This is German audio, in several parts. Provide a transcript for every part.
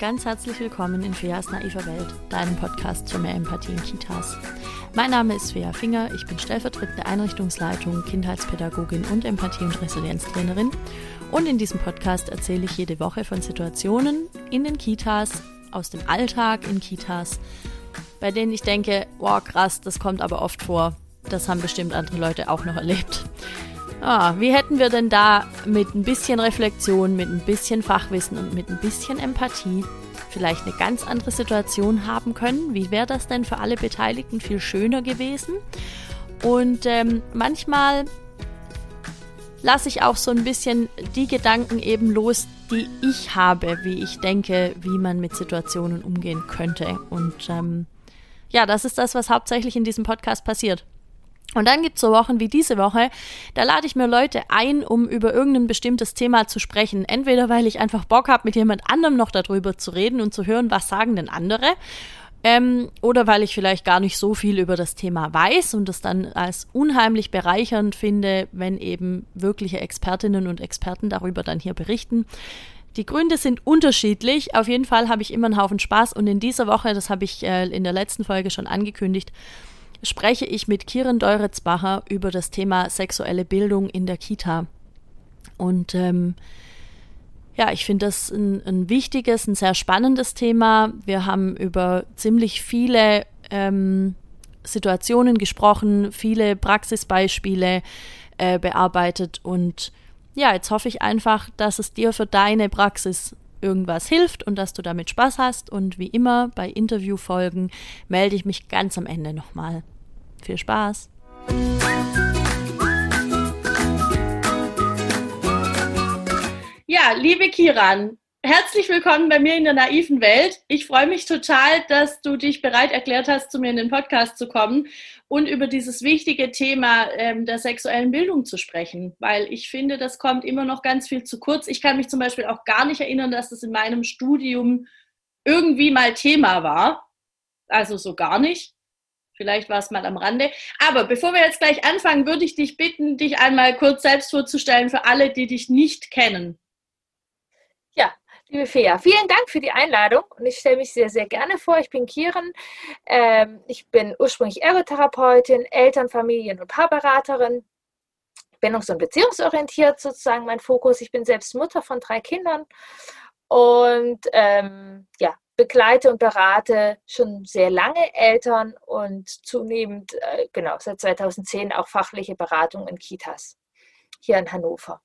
ganz herzlich willkommen in Feas naiver Welt, deinem Podcast für mehr Empathie in Kitas. Mein Name ist Fea Finger, ich bin stellvertretende Einrichtungsleitung, Kindheitspädagogin und Empathie- und Resilienztrainerin. Und in diesem Podcast erzähle ich jede Woche von Situationen in den Kitas, aus dem Alltag in Kitas, bei denen ich denke, wow, krass, das kommt aber oft vor. Das haben bestimmt andere Leute auch noch erlebt. Ah, wie hätten wir denn da mit ein bisschen Reflexion, mit ein bisschen Fachwissen und mit ein bisschen Empathie vielleicht eine ganz andere Situation haben können? Wie wäre das denn für alle Beteiligten viel schöner gewesen? Und ähm, manchmal lasse ich auch so ein bisschen die Gedanken eben los, die ich habe, wie ich denke, wie man mit Situationen umgehen könnte. Und ähm, ja, das ist das, was hauptsächlich in diesem Podcast passiert. Und dann gibt's so Wochen wie diese Woche, da lade ich mir Leute ein, um über irgendein bestimmtes Thema zu sprechen. Entweder weil ich einfach Bock habe, mit jemand anderem noch darüber zu reden und zu hören, was sagen denn andere. Ähm, oder weil ich vielleicht gar nicht so viel über das Thema weiß und es dann als unheimlich bereichernd finde, wenn eben wirkliche Expertinnen und Experten darüber dann hier berichten. Die Gründe sind unterschiedlich. Auf jeden Fall habe ich immer einen Haufen Spaß und in dieser Woche, das habe ich äh, in der letzten Folge schon angekündigt, spreche ich mit Kiren Deuritzbacher über das Thema sexuelle Bildung in der Kita. Und ähm, ja, ich finde das ein, ein, wichtiges, ein sehr spannendes Thema. Wir haben über ziemlich viele ähm, Situationen gesprochen, viele Praxisbeispiele äh, bearbeitet und ja, jetzt hoffe ich einfach, dass es dir für deine Praxis irgendwas hilft und dass du damit Spaß hast. Und wie immer bei Interviewfolgen melde ich mich ganz am Ende nochmal. Viel Spaß! Ja, liebe Kiran, herzlich willkommen bei mir in der naiven Welt. Ich freue mich total, dass du dich bereit erklärt hast, zu mir in den Podcast zu kommen und über dieses wichtige Thema ähm, der sexuellen Bildung zu sprechen, weil ich finde, das kommt immer noch ganz viel zu kurz. Ich kann mich zum Beispiel auch gar nicht erinnern, dass das in meinem Studium irgendwie mal Thema war. Also so gar nicht. Vielleicht war es mal am Rande. Aber bevor wir jetzt gleich anfangen, würde ich dich bitten, dich einmal kurz selbst vorzustellen für alle, die dich nicht kennen. Liebe Fea, vielen Dank für die Einladung und ich stelle mich sehr, sehr gerne vor. Ich bin Kieren. Ähm, ich bin ursprünglich Ergotherapeutin, Eltern-, Familien- und Paarberaterin. Bin auch so ein beziehungsorientiert sozusagen mein Fokus. Ich bin selbst Mutter von drei Kindern und ähm, ja, begleite und berate schon sehr lange Eltern und zunehmend, äh, genau, seit 2010 auch fachliche Beratung in Kitas hier in Hannover.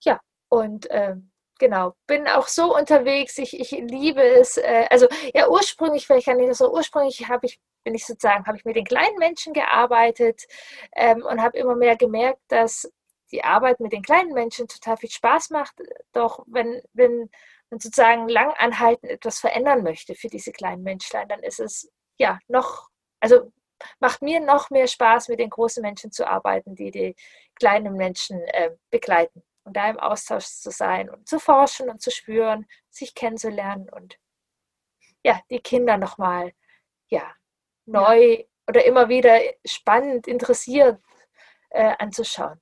Ja, und ähm, genau, bin auch so unterwegs. Ich, ich liebe es. Äh, also ja, ursprünglich, vielleicht kann ich das so, ursprünglich habe ich, bin ich sozusagen, habe ich mit den kleinen Menschen gearbeitet ähm, und habe immer mehr gemerkt, dass die Arbeit mit den kleinen Menschen total viel Spaß macht. Doch wenn, wenn man sozusagen lang anhalten etwas verändern möchte für diese kleinen Menschlein, dann ist es ja noch, also macht mir noch mehr Spaß, mit den großen Menschen zu arbeiten, die die kleinen Menschen äh, begleiten und da im Austausch zu sein und zu forschen und zu spüren, sich kennenzulernen und ja, die Kinder nochmal ja, neu ja. oder immer wieder spannend, interessiert äh, anzuschauen.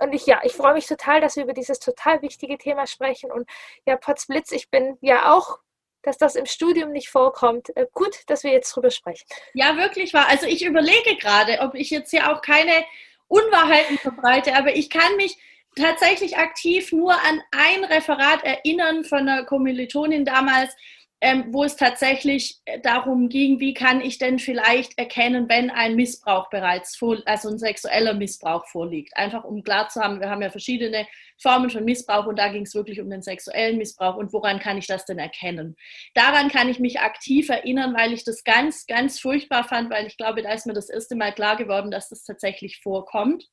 Und ich, ja, ich freue mich total, dass wir über dieses total wichtige Thema sprechen. Und ja, Potzblitz, ich bin ja auch, dass das im Studium nicht vorkommt. Äh, gut, dass wir jetzt drüber sprechen. Ja, wirklich wahr. Also ich überlege gerade, ob ich jetzt hier auch keine Unwahrheiten verbreite, aber ich kann mich, tatsächlich aktiv nur an ein Referat erinnern von einer Kommilitonin damals, ähm, wo es tatsächlich äh, darum ging, wie kann ich denn vielleicht erkennen, wenn ein Missbrauch bereits vor, also ein sexueller Missbrauch vorliegt. Einfach um klar zu haben, wir haben ja verschiedene Formen von Missbrauch und da ging es wirklich um den sexuellen Missbrauch und woran kann ich das denn erkennen? Daran kann ich mich aktiv erinnern, weil ich das ganz, ganz furchtbar fand, weil ich glaube, da ist mir das erste Mal klar geworden, dass das tatsächlich vorkommt.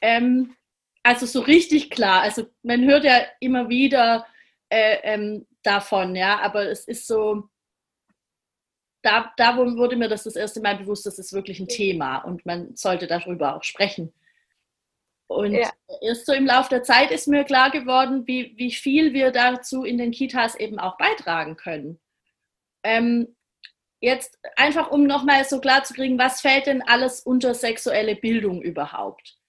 Ähm, also so richtig klar. Also man hört ja immer wieder äh, ähm, davon, ja, aber es ist so, da, da wurde mir das das erste Mal bewusst, das ist wirklich ein Thema und man sollte darüber auch sprechen. Und ja. erst so im Laufe der Zeit ist mir klar geworden, wie, wie viel wir dazu in den Kitas eben auch beitragen können. Ähm, jetzt einfach, um nochmal so klar zu kriegen, was fällt denn alles unter sexuelle Bildung überhaupt?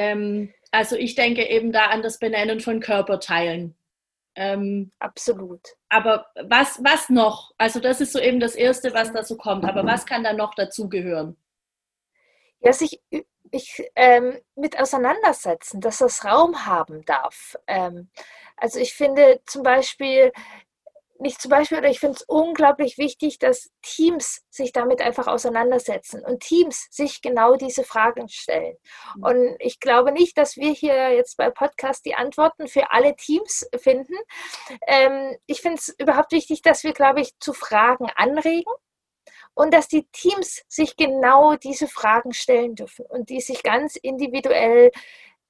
Ähm, also ich denke eben da an das Benennen von Körperteilen. Ähm, Absolut. Aber was, was noch? Also das ist so eben das Erste, was da so kommt. Aber was kann da noch dazugehören? Ja, sich ich, ähm, mit auseinandersetzen, dass das Raum haben darf. Ähm, also ich finde zum Beispiel, nicht zum Beispiel, oder ich finde es unglaublich wichtig, dass Teams sich damit einfach auseinandersetzen und Teams sich genau diese Fragen stellen. Mhm. Und ich glaube nicht, dass wir hier jetzt bei Podcast die Antworten für alle Teams finden. Ähm, ich finde es überhaupt wichtig, dass wir, glaube ich, zu Fragen anregen und dass die Teams sich genau diese Fragen stellen dürfen und die sich ganz individuell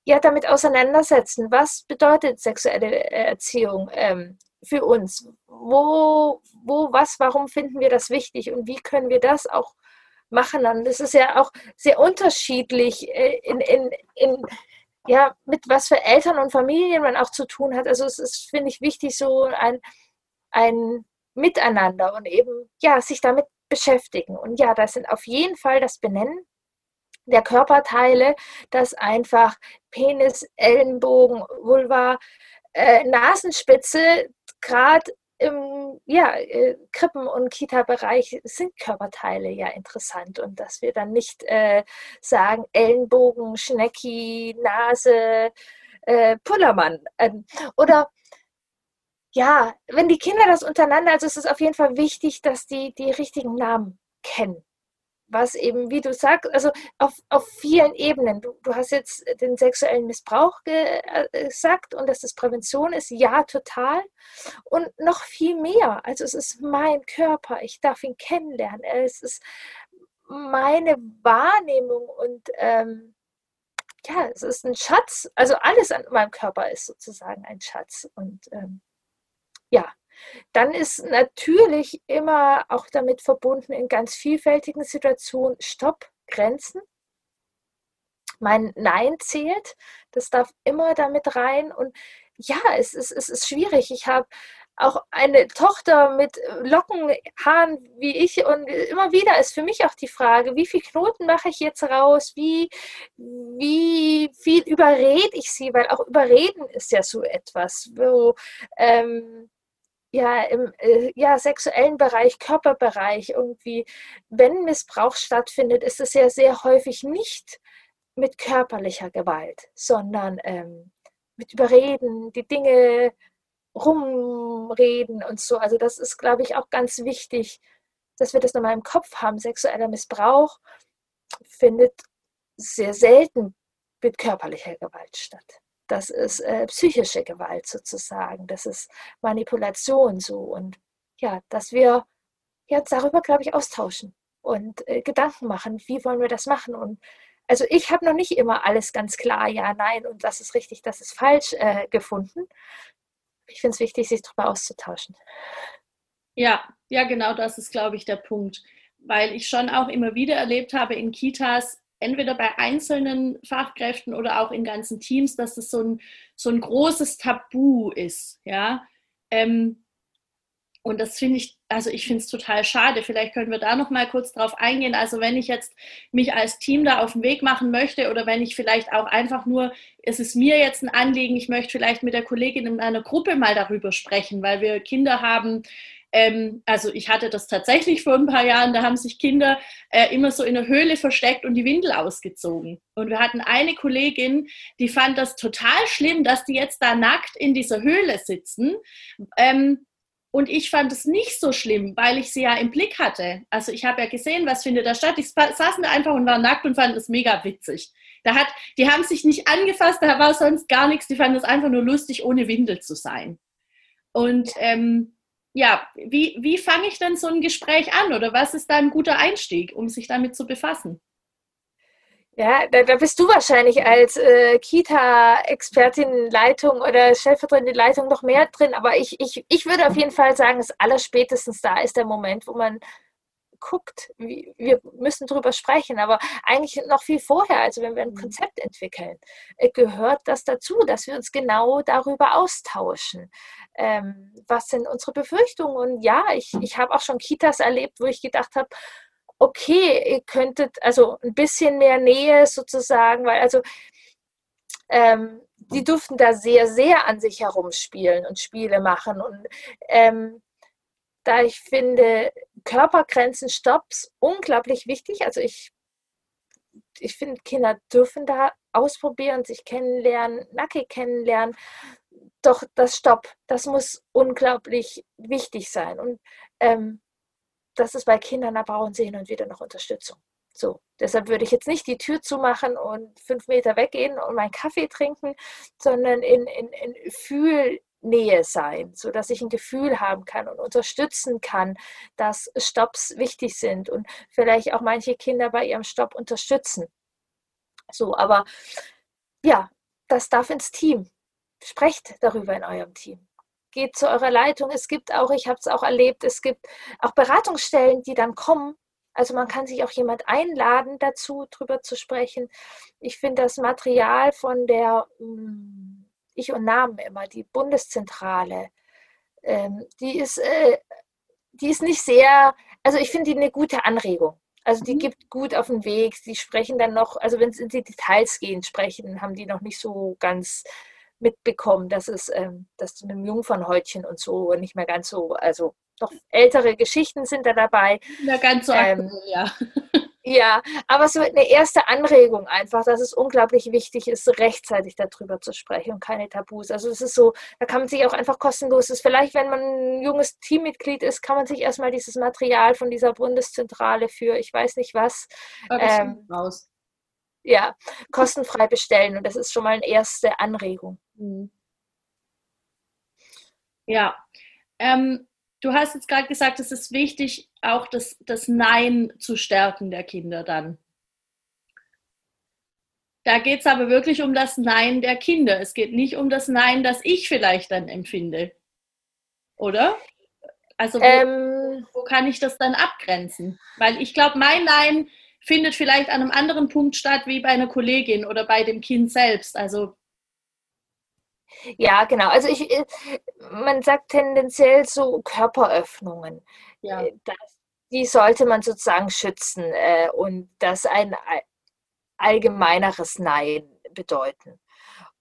ja damit auseinandersetzen. Was bedeutet sexuelle Erziehung? Ähm, für uns? Wo, wo, was, warum finden wir das wichtig und wie können wir das auch machen? Und das ist ja auch sehr unterschiedlich äh, in, in, in ja, mit was für Eltern und Familien man auch zu tun hat. Also es ist, finde ich, wichtig, so ein, ein Miteinander und eben, ja, sich damit beschäftigen. Und ja, das sind auf jeden Fall das Benennen der Körperteile, das einfach Penis, Ellenbogen, Vulva, äh, Nasenspitze, gerade im ja, äh, Krippen- und Kita-Bereich sind Körperteile ja interessant und dass wir dann nicht äh, sagen Ellenbogen, Schnecki, Nase, äh, Pullermann. Ähm, oder ja, wenn die Kinder das untereinander, also es ist auf jeden Fall wichtig, dass die die richtigen Namen kennen was eben, wie du sagst, also auf, auf vielen Ebenen. Du, du hast jetzt den sexuellen Missbrauch äh, gesagt und dass das Prävention ist, ja, total. Und noch viel mehr. Also es ist mein Körper, ich darf ihn kennenlernen. Es ist meine Wahrnehmung und ähm, ja, es ist ein Schatz. Also alles an meinem Körper ist sozusagen ein Schatz. Und ähm, ja, dann ist natürlich immer auch damit verbunden in ganz vielfältigen Situationen Stopp, Grenzen. Mein Nein zählt, das darf immer damit rein. Und ja, es ist, es ist schwierig. Ich habe auch eine Tochter mit Lockenhaaren wie ich und immer wieder ist für mich auch die Frage, wie viel Knoten mache ich jetzt raus, wie, wie viel überrede ich sie, weil auch überreden ist ja so etwas, wo ähm, ja, im äh, ja, sexuellen Bereich, Körperbereich irgendwie, wenn Missbrauch stattfindet, ist es ja sehr häufig nicht mit körperlicher Gewalt, sondern ähm, mit Überreden, die Dinge rumreden und so. Also das ist, glaube ich, auch ganz wichtig, dass wir das nochmal im Kopf haben. Sexueller Missbrauch findet sehr selten mit körperlicher Gewalt statt das ist äh, psychische Gewalt sozusagen, das ist Manipulation so und ja, dass wir jetzt darüber, glaube ich, austauschen und äh, Gedanken machen, wie wollen wir das machen und also ich habe noch nicht immer alles ganz klar, ja, nein und das ist richtig, das ist falsch äh, gefunden. Ich finde es wichtig, sich darüber auszutauschen. Ja, ja, genau das ist, glaube ich, der Punkt. Weil ich schon auch immer wieder erlebt habe in Kitas, entweder bei einzelnen Fachkräften oder auch in ganzen Teams, dass das so ein, so ein großes Tabu ist. Ja? Ähm, und das finde ich, also ich finde es total schade. Vielleicht können wir da noch mal kurz drauf eingehen. Also wenn ich jetzt mich als Team da auf den Weg machen möchte oder wenn ich vielleicht auch einfach nur, es ist mir jetzt ein Anliegen, ich möchte vielleicht mit der Kollegin in einer Gruppe mal darüber sprechen, weil wir Kinder haben, ähm, also ich hatte das tatsächlich vor ein paar Jahren, da haben sich Kinder äh, immer so in der Höhle versteckt und die Windel ausgezogen. Und wir hatten eine Kollegin, die fand das total schlimm, dass die jetzt da nackt in dieser Höhle sitzen. Ähm, und ich fand es nicht so schlimm, weil ich sie ja im Blick hatte. Also ich habe ja gesehen, was findet da statt. Ich saßen da einfach und waren nackt und fanden es mega witzig. Da hat, die haben sich nicht angefasst, da war sonst gar nichts. Die fanden es einfach nur lustig, ohne Windel zu sein. Und ähm, ja, wie, wie fange ich denn so ein Gespräch an oder was ist da ein guter Einstieg, um sich damit zu befassen? Ja, da, da bist du wahrscheinlich als äh, Kita-Expertin Leitung oder stellvertretende Leitung noch mehr drin, aber ich, ich, ich würde auf jeden Fall sagen, dass allerspätestens da ist der Moment, wo man guckt, wie, wir müssen darüber sprechen, aber eigentlich noch viel vorher, also wenn wir ein mhm. Konzept entwickeln, äh, gehört das dazu, dass wir uns genau darüber austauschen. Ähm, was sind unsere Befürchtungen? Und ja, ich, ich habe auch schon Kitas erlebt, wo ich gedacht habe, okay, ihr könntet also ein bisschen mehr Nähe sozusagen, weil also ähm, die durften da sehr, sehr an sich herumspielen und Spiele machen. Und ähm, da ich finde Körpergrenzen, Stops unglaublich wichtig. Also ich, ich finde, Kinder dürfen da ausprobieren, sich kennenlernen, nackig kennenlernen. Doch das Stopp, das muss unglaublich wichtig sein. Und ähm, das ist bei Kindern, da brauchen sie hin und wieder noch Unterstützung. So, deshalb würde ich jetzt nicht die Tür zumachen und fünf Meter weggehen und meinen Kaffee trinken, sondern in, in, in Fühlnähe sein, sodass ich ein Gefühl haben kann und unterstützen kann, dass Stops wichtig sind und vielleicht auch manche Kinder bei ihrem Stopp unterstützen. So, aber ja, das darf ins Team. Sprecht darüber in eurem Team geht zu eurer Leitung. Es gibt auch, ich habe es auch erlebt, es gibt auch Beratungsstellen, die dann kommen. Also man kann sich auch jemand einladen dazu, drüber zu sprechen. Ich finde das Material von der hm, Ich und Namen immer, die Bundeszentrale, ähm, die ist, äh, die ist nicht sehr, also ich finde die eine gute Anregung. Also die mhm. gibt gut auf den Weg. Die sprechen dann noch, also wenn es in die Details gehen, sprechen, haben die noch nicht so ganz mitbekommen, dass es ähm, das mit dem Jungfernhäutchen und so nicht mehr ganz so, also doch ältere Geschichten sind da dabei. Ja, ganz so ähm, ja. Ja, aber so eine erste Anregung einfach, dass es unglaublich wichtig ist, rechtzeitig darüber zu sprechen und keine Tabus. Also es ist so, da kann man sich auch einfach kostenlos, ist vielleicht, wenn man ein junges Teammitglied ist, kann man sich erstmal dieses Material von dieser Bundeszentrale für ich weiß nicht was ähm, raus ja, kostenfrei bestellen. Und das ist schon mal eine erste Anregung. Mhm. Ja. Ähm, du hast jetzt gerade gesagt, es ist wichtig, auch das, das Nein zu stärken der Kinder dann. Da geht es aber wirklich um das Nein der Kinder. Es geht nicht um das Nein, das ich vielleicht dann empfinde. Oder? Also wo, ähm, wo kann ich das dann abgrenzen? Weil ich glaube, mein Nein findet vielleicht an einem anderen Punkt statt wie bei einer Kollegin oder bei dem Kind selbst. Also ja, genau. Also ich, äh, man sagt tendenziell so Körperöffnungen. Ja. Äh, das, die sollte man sozusagen schützen äh, und das ein allgemeineres Nein bedeuten.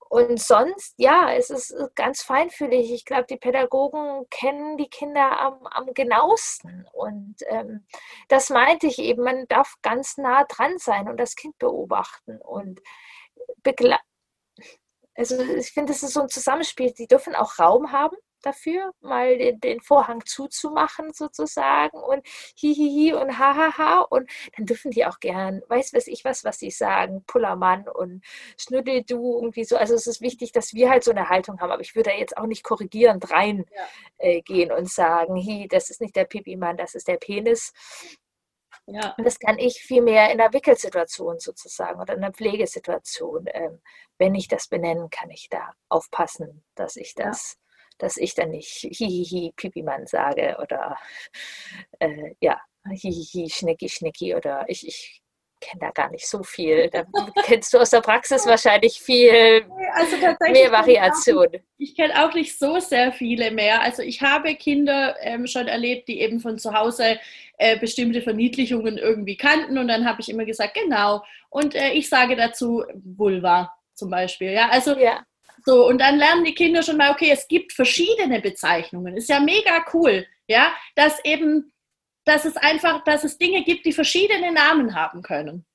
Und sonst, ja, es ist äh, ganz feinfühlig. Ich glaube, die Pädagogen kennen die Kinder am, am genauesten. Und ähm, das meinte ich eben, man darf ganz nah dran sein und das Kind beobachten und begleiten. Also ich finde, das ist so ein Zusammenspiel. Die dürfen auch Raum haben dafür, mal den, den Vorhang zuzumachen sozusagen und hihihi und hahaha und dann dürfen die auch gern, weiß weiß ich was, was sie sagen, Pullermann und Schnüddeldu irgendwie so. Also es ist wichtig, dass wir halt so eine Haltung haben, aber ich würde da jetzt auch nicht korrigierend reingehen ja. äh, und sagen, hi, das ist nicht der Pipi-Mann, das ist der Penis. Ja. Und das kann ich viel mehr in der Wickelsituation sozusagen oder in der Pflegesituation, ähm, wenn ich das benennen, kann ich da aufpassen, dass ich das ja dass ich dann nicht hihihi Pipimann sage oder äh, ja, hihihi Schnicki Schnicki oder ich, ich kenne da gar nicht so viel. Da kennst du aus der Praxis wahrscheinlich viel also mehr Variation. Ich kenne auch nicht so sehr viele mehr. Also ich habe Kinder ähm, schon erlebt, die eben von zu Hause äh, bestimmte Verniedlichungen irgendwie kannten und dann habe ich immer gesagt, genau. Und äh, ich sage dazu Vulva zum Beispiel. Ja, also ja. So, und dann lernen die Kinder schon mal, okay, es gibt verschiedene Bezeichnungen. Ist ja mega cool, ja, dass eben, dass es einfach, dass es Dinge gibt, die verschiedene Namen haben können.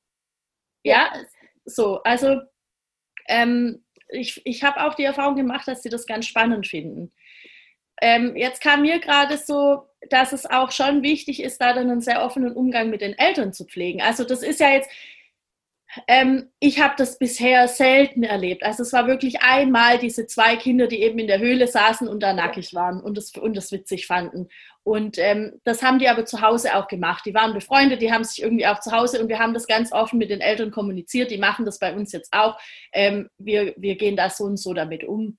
Ja, ja so, also ähm, ich, ich habe auch die Erfahrung gemacht, dass sie das ganz spannend finden. Ähm, jetzt kam mir gerade so, dass es auch schon wichtig ist, da dann einen sehr offenen Umgang mit den Eltern zu pflegen. Also das ist ja jetzt, ähm, ich habe das bisher selten erlebt. Also es war wirklich einmal diese zwei Kinder, die eben in der Höhle saßen und da nackig waren und das, und das witzig fanden. Und ähm, das haben die aber zu Hause auch gemacht. Die waren befreundet, die haben sich irgendwie auch zu Hause und wir haben das ganz offen mit den Eltern kommuniziert. Die machen das bei uns jetzt auch. Ähm, wir, wir gehen da so und so damit um.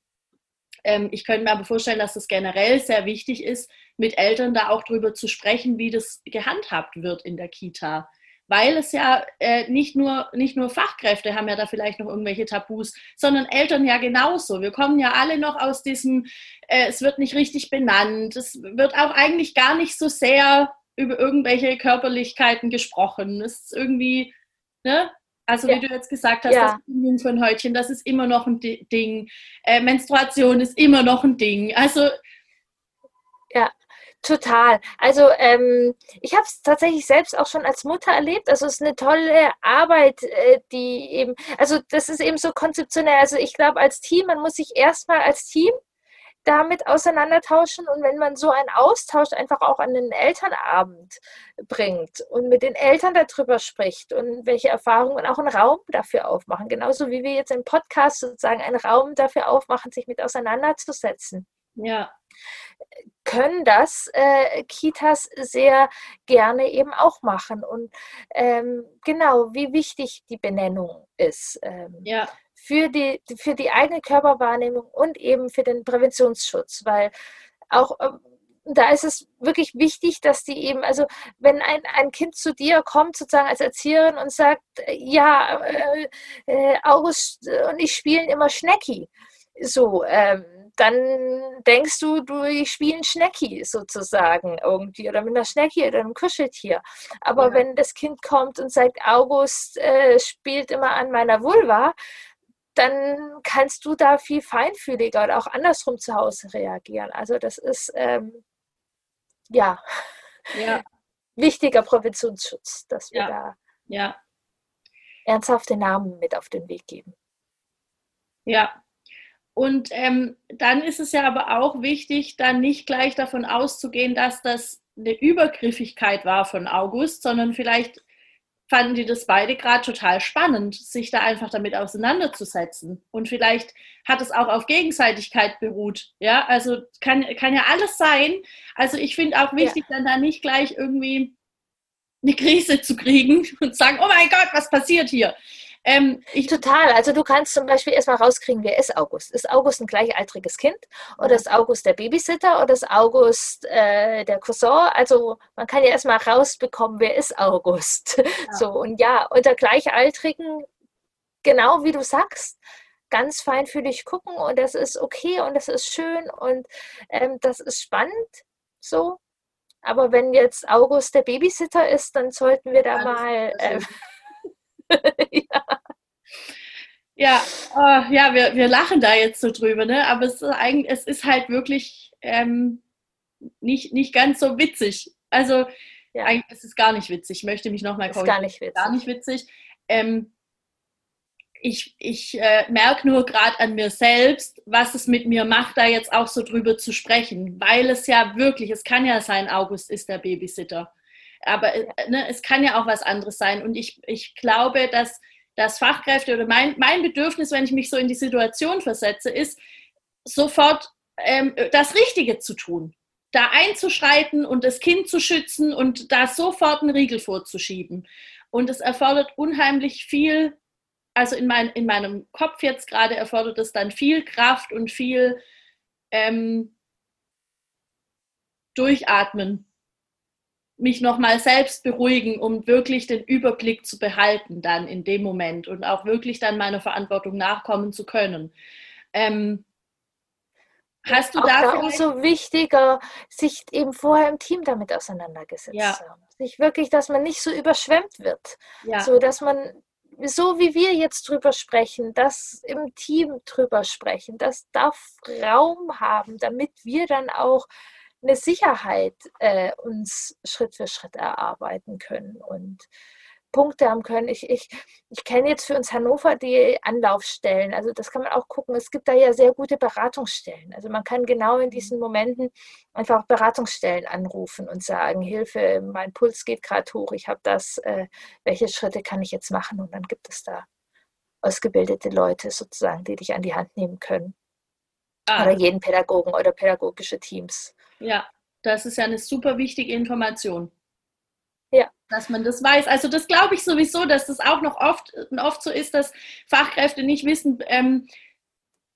Ähm, ich könnte mir aber vorstellen, dass es generell sehr wichtig ist, mit Eltern da auch drüber zu sprechen, wie das gehandhabt wird in der Kita weil es ja äh, nicht, nur, nicht nur Fachkräfte haben ja da vielleicht noch irgendwelche Tabus, sondern Eltern ja genauso. Wir kommen ja alle noch aus diesem, äh, es wird nicht richtig benannt, es wird auch eigentlich gar nicht so sehr über irgendwelche Körperlichkeiten gesprochen. Es ist irgendwie, ne? Also ja. wie du jetzt gesagt hast, ja. das Jungfernhäutchen, das ist immer noch ein Ding. Äh, Menstruation ist immer noch ein Ding. Also ja, Total. Also ähm, ich habe es tatsächlich selbst auch schon als Mutter erlebt. Also es ist eine tolle Arbeit, äh, die eben, also das ist eben so konzeptionell. Also ich glaube als Team, man muss sich erstmal als Team damit auseinandertauschen und wenn man so einen Austausch einfach auch an den Elternabend bringt und mit den Eltern darüber spricht und welche Erfahrungen auch einen Raum dafür aufmachen, genauso wie wir jetzt im Podcast sozusagen einen Raum dafür aufmachen, sich mit auseinanderzusetzen. Ja. Können das äh, Kitas sehr gerne eben auch machen. Und ähm, genau, wie wichtig die Benennung ist. Ähm, ja für die, für die eigene Körperwahrnehmung und eben für den Präventionsschutz, weil auch ähm, da ist es wirklich wichtig, dass die eben, also wenn ein, ein Kind zu dir kommt, sozusagen als Erzieherin und sagt, ja, äh, äh, August und ich spielen immer Schnecki, so, ähm, dann denkst du, du spielen Schnecki sozusagen irgendwie oder mit einer Schnecki oder einem Kuscheltier. Aber ja. wenn das Kind kommt und sagt, August äh, spielt immer an meiner Vulva, dann kannst du da viel feinfühliger oder auch andersrum zu Hause reagieren. Also das ist ähm, ja, ja, wichtiger Präventionsschutz, dass wir ja. da ja. ernsthafte Namen mit auf den Weg geben. Ja. Und ähm, dann ist es ja aber auch wichtig, dann nicht gleich davon auszugehen, dass das eine Übergriffigkeit war von August, sondern vielleicht fanden die das beide gerade total spannend, sich da einfach damit auseinanderzusetzen. Und vielleicht hat es auch auf Gegenseitigkeit beruht. Ja, also kann, kann ja alles sein. Also ich finde auch wichtig, ja. dann da nicht gleich irgendwie eine Krise zu kriegen und sagen, oh mein Gott, was passiert hier? Ähm, ich Total. Also du kannst zum Beispiel erstmal rauskriegen, wer ist August? Ist August ein gleichaltriges Kind? Oder ist August der Babysitter? Oder ist August äh, der Cousin? Also man kann ja erstmal rausbekommen, wer ist August? Ja. So, und ja, unter Gleichaltrigen, genau wie du sagst, ganz feinfühlig gucken und das ist okay und das ist schön und ähm, das ist spannend. So. Aber wenn jetzt August der Babysitter ist, dann sollten wir da ja, mal. Äh, ja. Ja, oh, ja, wir, wir lachen da jetzt so drüber, ne? aber es ist, eigentlich, es ist halt wirklich ähm, nicht, nicht ganz so witzig. Also, ja. eigentlich ist es gar nicht witzig. Ich möchte mich nochmal korrigieren. Gar nicht witzig. Gar nicht witzig. Ähm, ich ich äh, merke nur gerade an mir selbst, was es mit mir macht, da jetzt auch so drüber zu sprechen, weil es ja wirklich, es kann ja sein, August ist der Babysitter. Aber äh, ne, es kann ja auch was anderes sein. Und ich, ich glaube, dass, dass Fachkräfte oder mein, mein Bedürfnis, wenn ich mich so in die Situation versetze, ist, sofort ähm, das Richtige zu tun. Da einzuschreiten und das Kind zu schützen und da sofort einen Riegel vorzuschieben. Und es erfordert unheimlich viel, also in, mein, in meinem Kopf jetzt gerade erfordert es dann viel Kraft und viel ähm, Durchatmen mich nochmal selbst beruhigen, um wirklich den Überblick zu behalten dann in dem Moment und auch wirklich dann meiner Verantwortung nachkommen zu können. Ähm, hast du auch da, da umso wichtiger, sich eben vorher im Team damit auseinandergesetzt ja. haben. Sich wirklich, dass man nicht so überschwemmt wird, ja. so dass man so wie wir jetzt drüber sprechen, das im Team drüber sprechen, das darf Raum haben, damit wir dann auch eine Sicherheit äh, uns Schritt für Schritt erarbeiten können und Punkte haben können. Ich, ich, ich kenne jetzt für uns Hannover die Anlaufstellen. Also das kann man auch gucken. Es gibt da ja sehr gute Beratungsstellen. Also man kann genau in diesen Momenten einfach Beratungsstellen anrufen und sagen, Hilfe, mein Puls geht gerade hoch, ich habe das, äh, welche Schritte kann ich jetzt machen? Und dann gibt es da ausgebildete Leute sozusagen, die dich an die Hand nehmen können. Ah. Oder jeden Pädagogen oder pädagogische Teams. Ja, das ist ja eine super wichtige Information. Ja. Dass man das weiß. Also das glaube ich sowieso, dass das auch noch oft, oft so ist, dass Fachkräfte nicht wissen, ähm,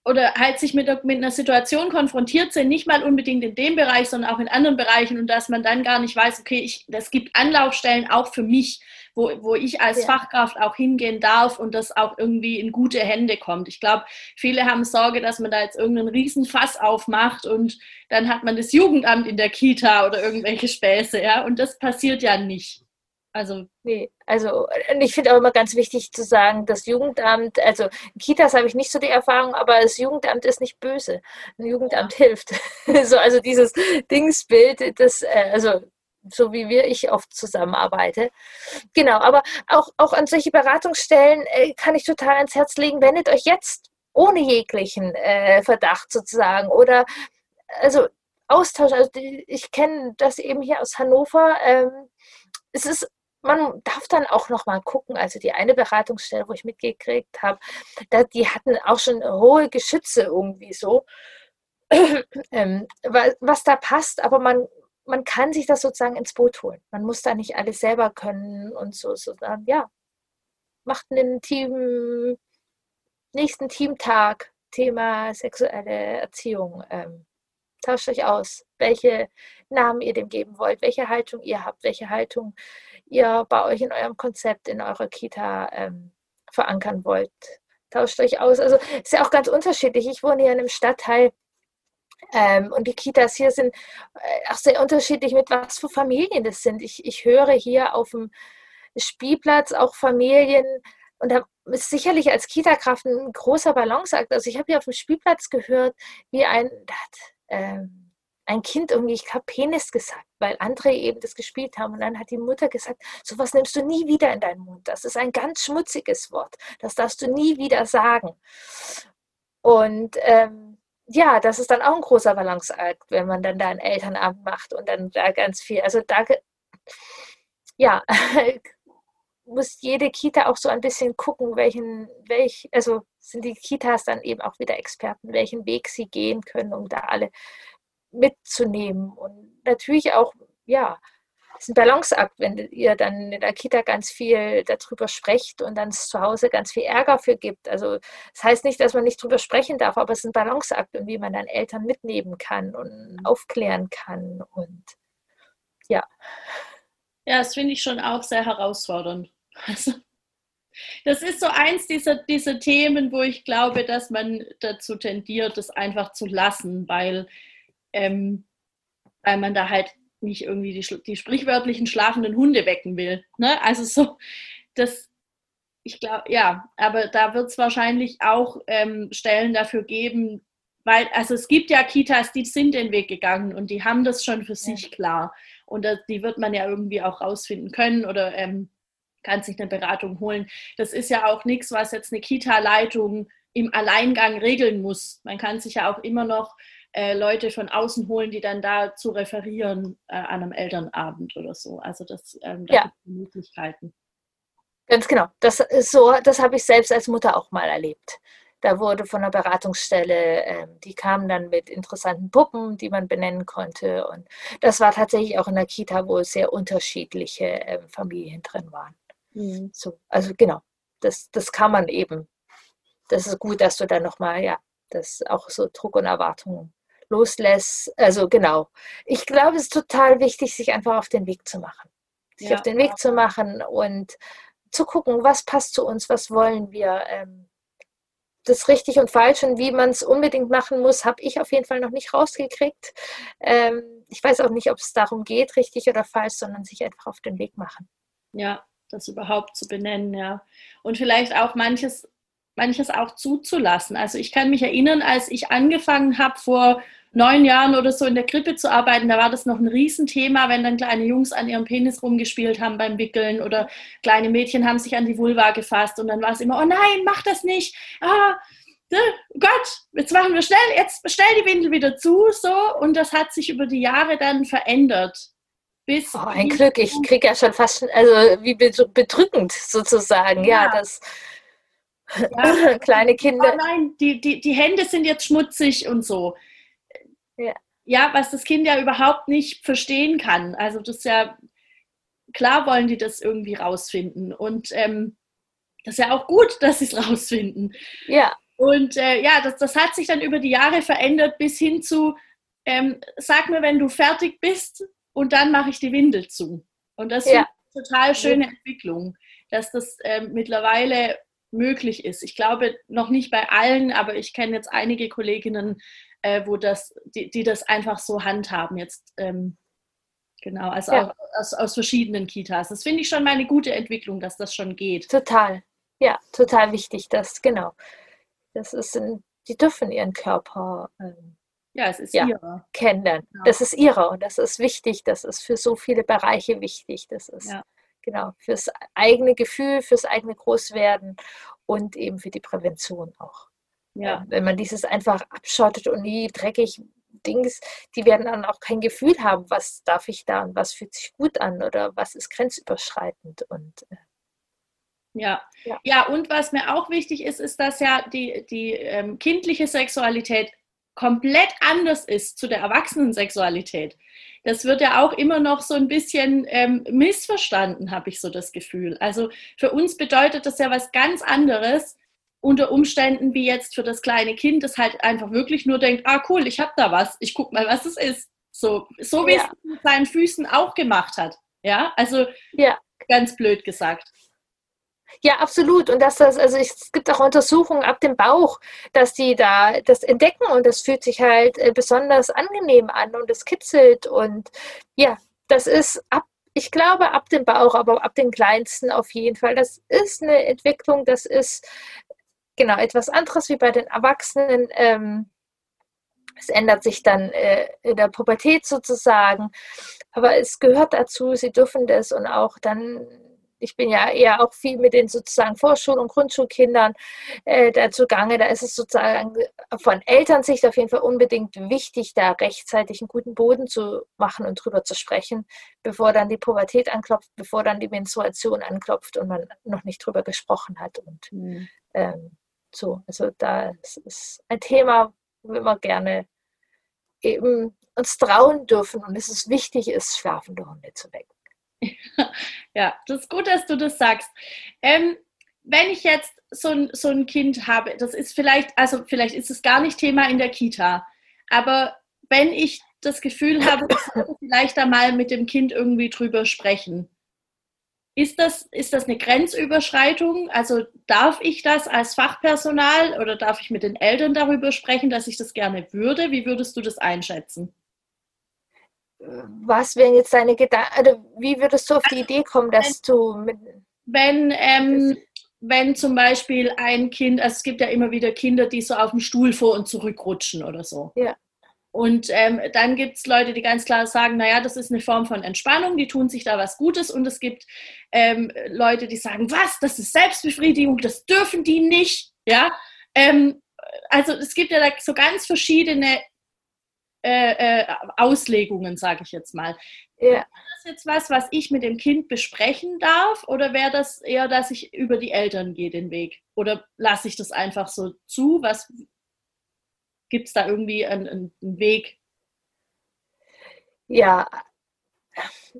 oder halt sich mit, mit einer Situation konfrontiert sind, nicht mal unbedingt in dem Bereich, sondern auch in anderen Bereichen und dass man dann gar nicht weiß, okay, es gibt Anlaufstellen auch für mich, wo, wo ich als ja. Fachkraft auch hingehen darf und das auch irgendwie in gute Hände kommt. Ich glaube, viele haben Sorge, dass man da jetzt irgendeinen Riesenfass aufmacht und dann hat man das Jugendamt in der Kita oder irgendwelche Späße, ja, und das passiert ja nicht. Also, nee, also ich finde auch immer ganz wichtig zu sagen, das Jugendamt, also Kitas habe ich nicht so die Erfahrung, aber das Jugendamt ist nicht böse. Ein Jugendamt hilft. so, also dieses Dingsbild, das, äh, also so wie wir, ich oft zusammenarbeite. Genau, aber auch, auch an solche Beratungsstellen äh, kann ich total ans Herz legen, wendet euch jetzt ohne jeglichen äh, Verdacht sozusagen oder also Austausch, also ich kenne das eben hier aus Hannover. Ähm, es ist man darf dann auch noch mal gucken. Also die eine Beratungsstelle, wo ich mitgekriegt habe, da, die hatten auch schon hohe Geschütze irgendwie so, ähm, was da passt. Aber man, man kann sich das sozusagen ins Boot holen. Man muss da nicht alles selber können und so, sondern ja, macht einen Team, nächsten Teamtag, Thema sexuelle Erziehung. Ähm, tauscht euch aus, welche Namen ihr dem geben wollt, welche Haltung ihr habt, welche Haltung ihr bei euch in eurem Konzept, in eurer Kita ähm, verankern wollt. Tauscht euch aus. Also ist ja auch ganz unterschiedlich. Ich wohne hier in einem Stadtteil ähm, und die Kitas hier sind äh, auch sehr unterschiedlich, mit was für Familien das sind. Ich, ich höre hier auf dem Spielplatz auch Familien, und da ist sicherlich als Kita-Kraft ein großer Balanceakt. Also ich habe hier auf dem Spielplatz gehört, wie ein, hat, ähm, ein Kind irgendwie, ich habe Penis gesagt, weil andere eben das gespielt haben. Und dann hat die Mutter gesagt, sowas nimmst du nie wieder in deinen Mund. Das ist ein ganz schmutziges Wort. Das darfst du nie wieder sagen. Und ähm, ja, das ist dann auch ein großer Balanceakt, wenn man dann da einen Elternabend macht und dann da ganz viel. Also da, ja, muss jede Kita auch so ein bisschen gucken, welchen, welch, also sind die Kitas dann eben auch wieder Experten, welchen Weg sie gehen können, um da alle mitzunehmen. Und natürlich auch, ja, es ist ein Balanceakt, wenn ihr dann in der Kita ganz viel darüber sprecht und dann zu Hause ganz viel Ärger für gibt. Also das heißt nicht, dass man nicht darüber sprechen darf, aber es ist ein Balanceakt, wie man dann Eltern mitnehmen kann und mhm. aufklären kann. Und ja. Ja, das finde ich schon auch sehr herausfordernd. Also, das ist so eins dieser, dieser Themen, wo ich glaube, dass man dazu tendiert, es einfach zu lassen, weil ähm, weil man da halt nicht irgendwie die, die sprichwörtlichen schlafenden Hunde wecken will. Ne? Also so, das, ich glaube, ja, aber da wird es wahrscheinlich auch ähm, Stellen dafür geben, weil, also es gibt ja Kitas, die sind den Weg gegangen und die haben das schon für sich klar. Und das, die wird man ja irgendwie auch rausfinden können oder ähm, kann sich eine Beratung holen. Das ist ja auch nichts, was jetzt eine Kita-Leitung im Alleingang regeln muss. Man kann sich ja auch immer noch äh, Leute von außen holen, die dann da zu referieren äh, an einem Elternabend oder so. Also das ähm, da ja. Möglichkeiten. Ganz genau. Das ist so, das habe ich selbst als Mutter auch mal erlebt. Da wurde von der Beratungsstelle, äh, die kamen dann mit interessanten Puppen, die man benennen konnte. Und das war tatsächlich auch in der Kita, wo sehr unterschiedliche äh, Familien drin waren. Mhm. So, also genau, das, das kann man eben. Das ist gut, dass du da nochmal, ja, das auch so Druck und Erwartungen loslässt. Also genau. Ich glaube, es ist total wichtig, sich einfach auf den Weg zu machen. Sich ja, auf den Weg zu machen und zu gucken, was passt zu uns, was wollen wir. Ähm, das richtig und falsch und wie man es unbedingt machen muss, habe ich auf jeden Fall noch nicht rausgekriegt. Ähm, ich weiß auch nicht, ob es darum geht, richtig oder falsch, sondern sich einfach auf den Weg machen. Ja, das überhaupt zu benennen, ja. Und vielleicht auch manches, manches auch zuzulassen. Also ich kann mich erinnern, als ich angefangen habe vor neun Jahren oder so in der Krippe zu arbeiten, da war das noch ein Riesenthema, wenn dann kleine Jungs an ihrem Penis rumgespielt haben beim Wickeln oder kleine Mädchen haben sich an die Vulva gefasst und dann war es immer, oh nein, mach das nicht. Ah, oh Gott, jetzt machen wir schnell, jetzt stell die Windel wieder zu, so und das hat sich über die Jahre dann verändert. Bis oh, ein Glück, ich kriege ja schon fast, also wie bedrückend sozusagen, ja, ja das ja, kleine Kinder. Oh nein, die, die, die Hände sind jetzt schmutzig und so. Ja. ja, was das Kind ja überhaupt nicht verstehen kann. Also das ist ja, klar wollen die das irgendwie rausfinden. Und ähm, das ist ja auch gut, dass sie es rausfinden. Ja. Und äh, ja, das, das hat sich dann über die Jahre verändert bis hin zu, ähm, sag mir, wenn du fertig bist und dann mache ich die Windel zu. Und das ja. ist eine total schöne Entwicklung, dass das ähm, mittlerweile möglich ist. Ich glaube noch nicht bei allen, aber ich kenne jetzt einige Kolleginnen, äh, wo das, die, die das einfach so handhaben. Jetzt ähm, Genau, also ja. aus, aus verschiedenen Kitas. Das finde ich schon mal eine gute Entwicklung, dass das schon geht. Total. Ja, total wichtig, dass, genau. Das ist ein, die dürfen ihren Körper ähm, ja, es ist ja, ihrer. Kennenlernen. Genau. Das ist ihrer und das ist wichtig. Das ist für so viele Bereiche wichtig. Das ist ja. genau fürs eigene Gefühl, fürs eigene Großwerden und eben für die Prävention auch. Ja. Ähm, wenn man dieses einfach abschottet und nie dreckig Dings, die werden dann auch kein Gefühl haben, was darf ich da und was fühlt sich gut an oder was ist grenzüberschreitend und äh, ja. ja. ja, und was mir auch wichtig ist, ist, dass ja die, die ähm, kindliche Sexualität komplett anders ist zu der Erwachsenensexualität. Das wird ja auch immer noch so ein bisschen ähm, missverstanden, habe ich so das Gefühl. Also für uns bedeutet das ja was ganz anderes unter Umständen wie jetzt für das kleine Kind, das halt einfach wirklich nur denkt, ah cool, ich habe da was, ich guck mal, was es ist. So, so wie ja. es mit seinen Füßen auch gemacht hat. Ja, also ja. ganz blöd gesagt. Ja, absolut. Und dass das, also es gibt auch Untersuchungen ab dem Bauch, dass die da das entdecken und das fühlt sich halt äh, besonders angenehm an und es kitzelt. Und ja, das ist ab, ich glaube, ab dem Bauch, aber ab den kleinsten auf jeden Fall. Das ist eine Entwicklung, das ist genau etwas anderes wie bei den Erwachsenen. Ähm, es ändert sich dann äh, in der Pubertät sozusagen. Aber es gehört dazu, sie dürfen das und auch dann ich bin ja eher auch viel mit den sozusagen Vorschul- und Grundschulkindern äh, da zugange. Da ist es sozusagen von Elternsicht auf jeden Fall unbedingt wichtig, da rechtzeitig einen guten Boden zu machen und drüber zu sprechen, bevor dann die Pubertät anklopft, bevor dann die Menstruation anklopft und man noch nicht drüber gesprochen hat. Und mhm. ähm, so, also da ist ein Thema, wo wir gerne eben uns trauen dürfen und es ist wichtig ist, schlafende Hunde zu wecken. Ja, das ist gut, dass du das sagst. Ähm, wenn ich jetzt so ein, so ein Kind habe, das ist vielleicht, also vielleicht ist es gar nicht Thema in der Kita, aber wenn ich das Gefühl habe, ich sollte vielleicht da mal mit dem Kind irgendwie drüber sprechen. Ist das, ist das eine Grenzüberschreitung? Also darf ich das als Fachpersonal oder darf ich mit den Eltern darüber sprechen, dass ich das gerne würde? Wie würdest du das einschätzen? was wären jetzt deine Gedanken, also wie würdest du auf die Idee kommen, dass du mit. Wenn, ähm, wenn zum Beispiel ein Kind, also es gibt ja immer wieder Kinder, die so auf dem Stuhl vor und zurückrutschen oder so. Ja. Und ähm, dann gibt es Leute, die ganz klar sagen, naja, das ist eine Form von Entspannung, die tun sich da was Gutes. Und es gibt ähm, Leute, die sagen, was, das ist Selbstbefriedigung, das dürfen die nicht. Ja, ähm, also es gibt ja da so ganz verschiedene äh, äh, Auslegungen, sage ich jetzt mal. Ja. Wäre das jetzt was, was ich mit dem Kind besprechen darf oder wäre das eher, dass ich über die Eltern gehe den Weg? Oder lasse ich das einfach so zu? Was gibt es da irgendwie einen, einen Weg? Ja,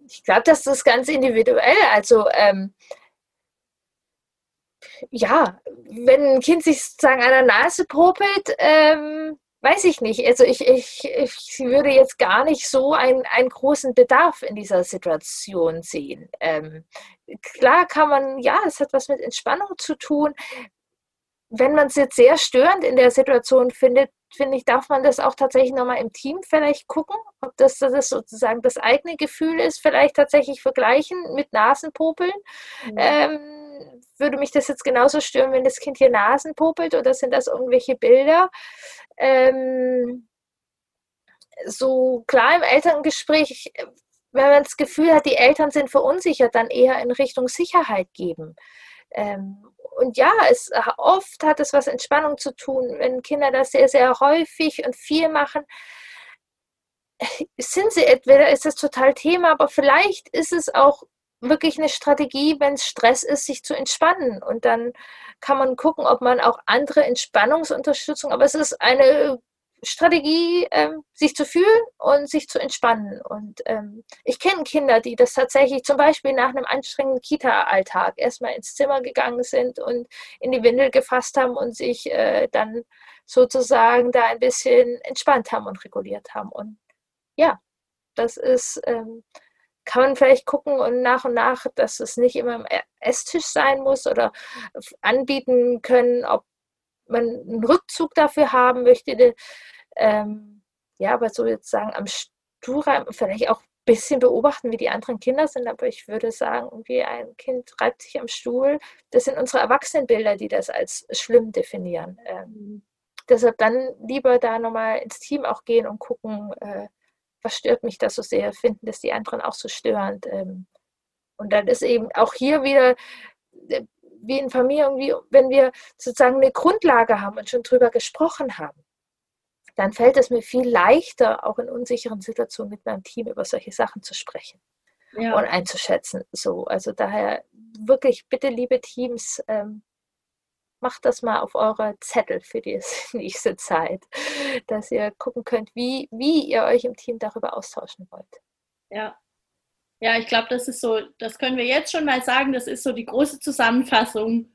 ich glaube, das ist ganz individuell. Also ähm, ja, wenn ein Kind sich sozusagen an der Nase popelt, ähm, weiß ich nicht. Also ich, ich, ich würde jetzt gar nicht so einen, einen großen Bedarf in dieser Situation sehen. Ähm, klar kann man, ja, es hat was mit Entspannung zu tun. Wenn man es jetzt sehr störend in der Situation findet, finde ich, darf man das auch tatsächlich nochmal im Team vielleicht gucken, ob das, das sozusagen das eigene Gefühl ist, vielleicht tatsächlich vergleichen mit Nasenpopeln. Mhm. Ähm, würde mich das jetzt genauso stören, wenn das Kind hier Nasen popelt oder sind das irgendwelche Bilder? Ähm, so klar im Elterngespräch, wenn man das Gefühl hat, die Eltern sind verunsichert, dann eher in Richtung Sicherheit geben. Ähm, und ja, es, oft hat es was Entspannung zu tun, wenn Kinder das sehr, sehr häufig und viel machen. Sind sie entweder ist das total Thema, aber vielleicht ist es auch wirklich eine Strategie, wenn es Stress ist, sich zu entspannen. Und dann kann man gucken, ob man auch andere Entspannungsunterstützung, aber es ist eine Strategie, ähm, sich zu fühlen und sich zu entspannen. Und ähm, ich kenne Kinder, die das tatsächlich zum Beispiel nach einem anstrengenden Kita-Alltag erstmal ins Zimmer gegangen sind und in die Windel gefasst haben und sich äh, dann sozusagen da ein bisschen entspannt haben und reguliert haben. Und ja, das ist ähm, kann man vielleicht gucken und nach und nach, dass es nicht immer am e-, Esstisch sein muss oder anbieten können, ob man einen Rückzug dafür haben möchte. Ähm, ja, aber so jetzt sagen, am Stuhlraum, vielleicht auch bisschen beobachten, wie die anderen Kinder sind, aber ich würde sagen, irgendwie ein Kind reibt sich am Stuhl. Das sind unsere Erwachsenenbilder, die das als schlimm definieren. Ähm. Deshalb dann lieber da nochmal ins Team auch gehen und gucken, äh, was stört mich da so sehr, finden das die anderen auch so störend. Ähm, und dann ist eben auch hier wieder, äh, wie in Familie irgendwie, wenn wir sozusagen eine Grundlage haben und schon drüber gesprochen haben, dann fällt es mir viel leichter, auch in unsicheren Situationen mit meinem Team über solche Sachen zu sprechen ja. und einzuschätzen. So, also daher wirklich bitte, liebe Teams, ähm, macht das mal auf eure Zettel für die nächste Zeit, dass ihr gucken könnt, wie, wie ihr euch im Team darüber austauschen wollt. Ja. Ja, ich glaube, das ist so, das können wir jetzt schon mal sagen, das ist so die große Zusammenfassung,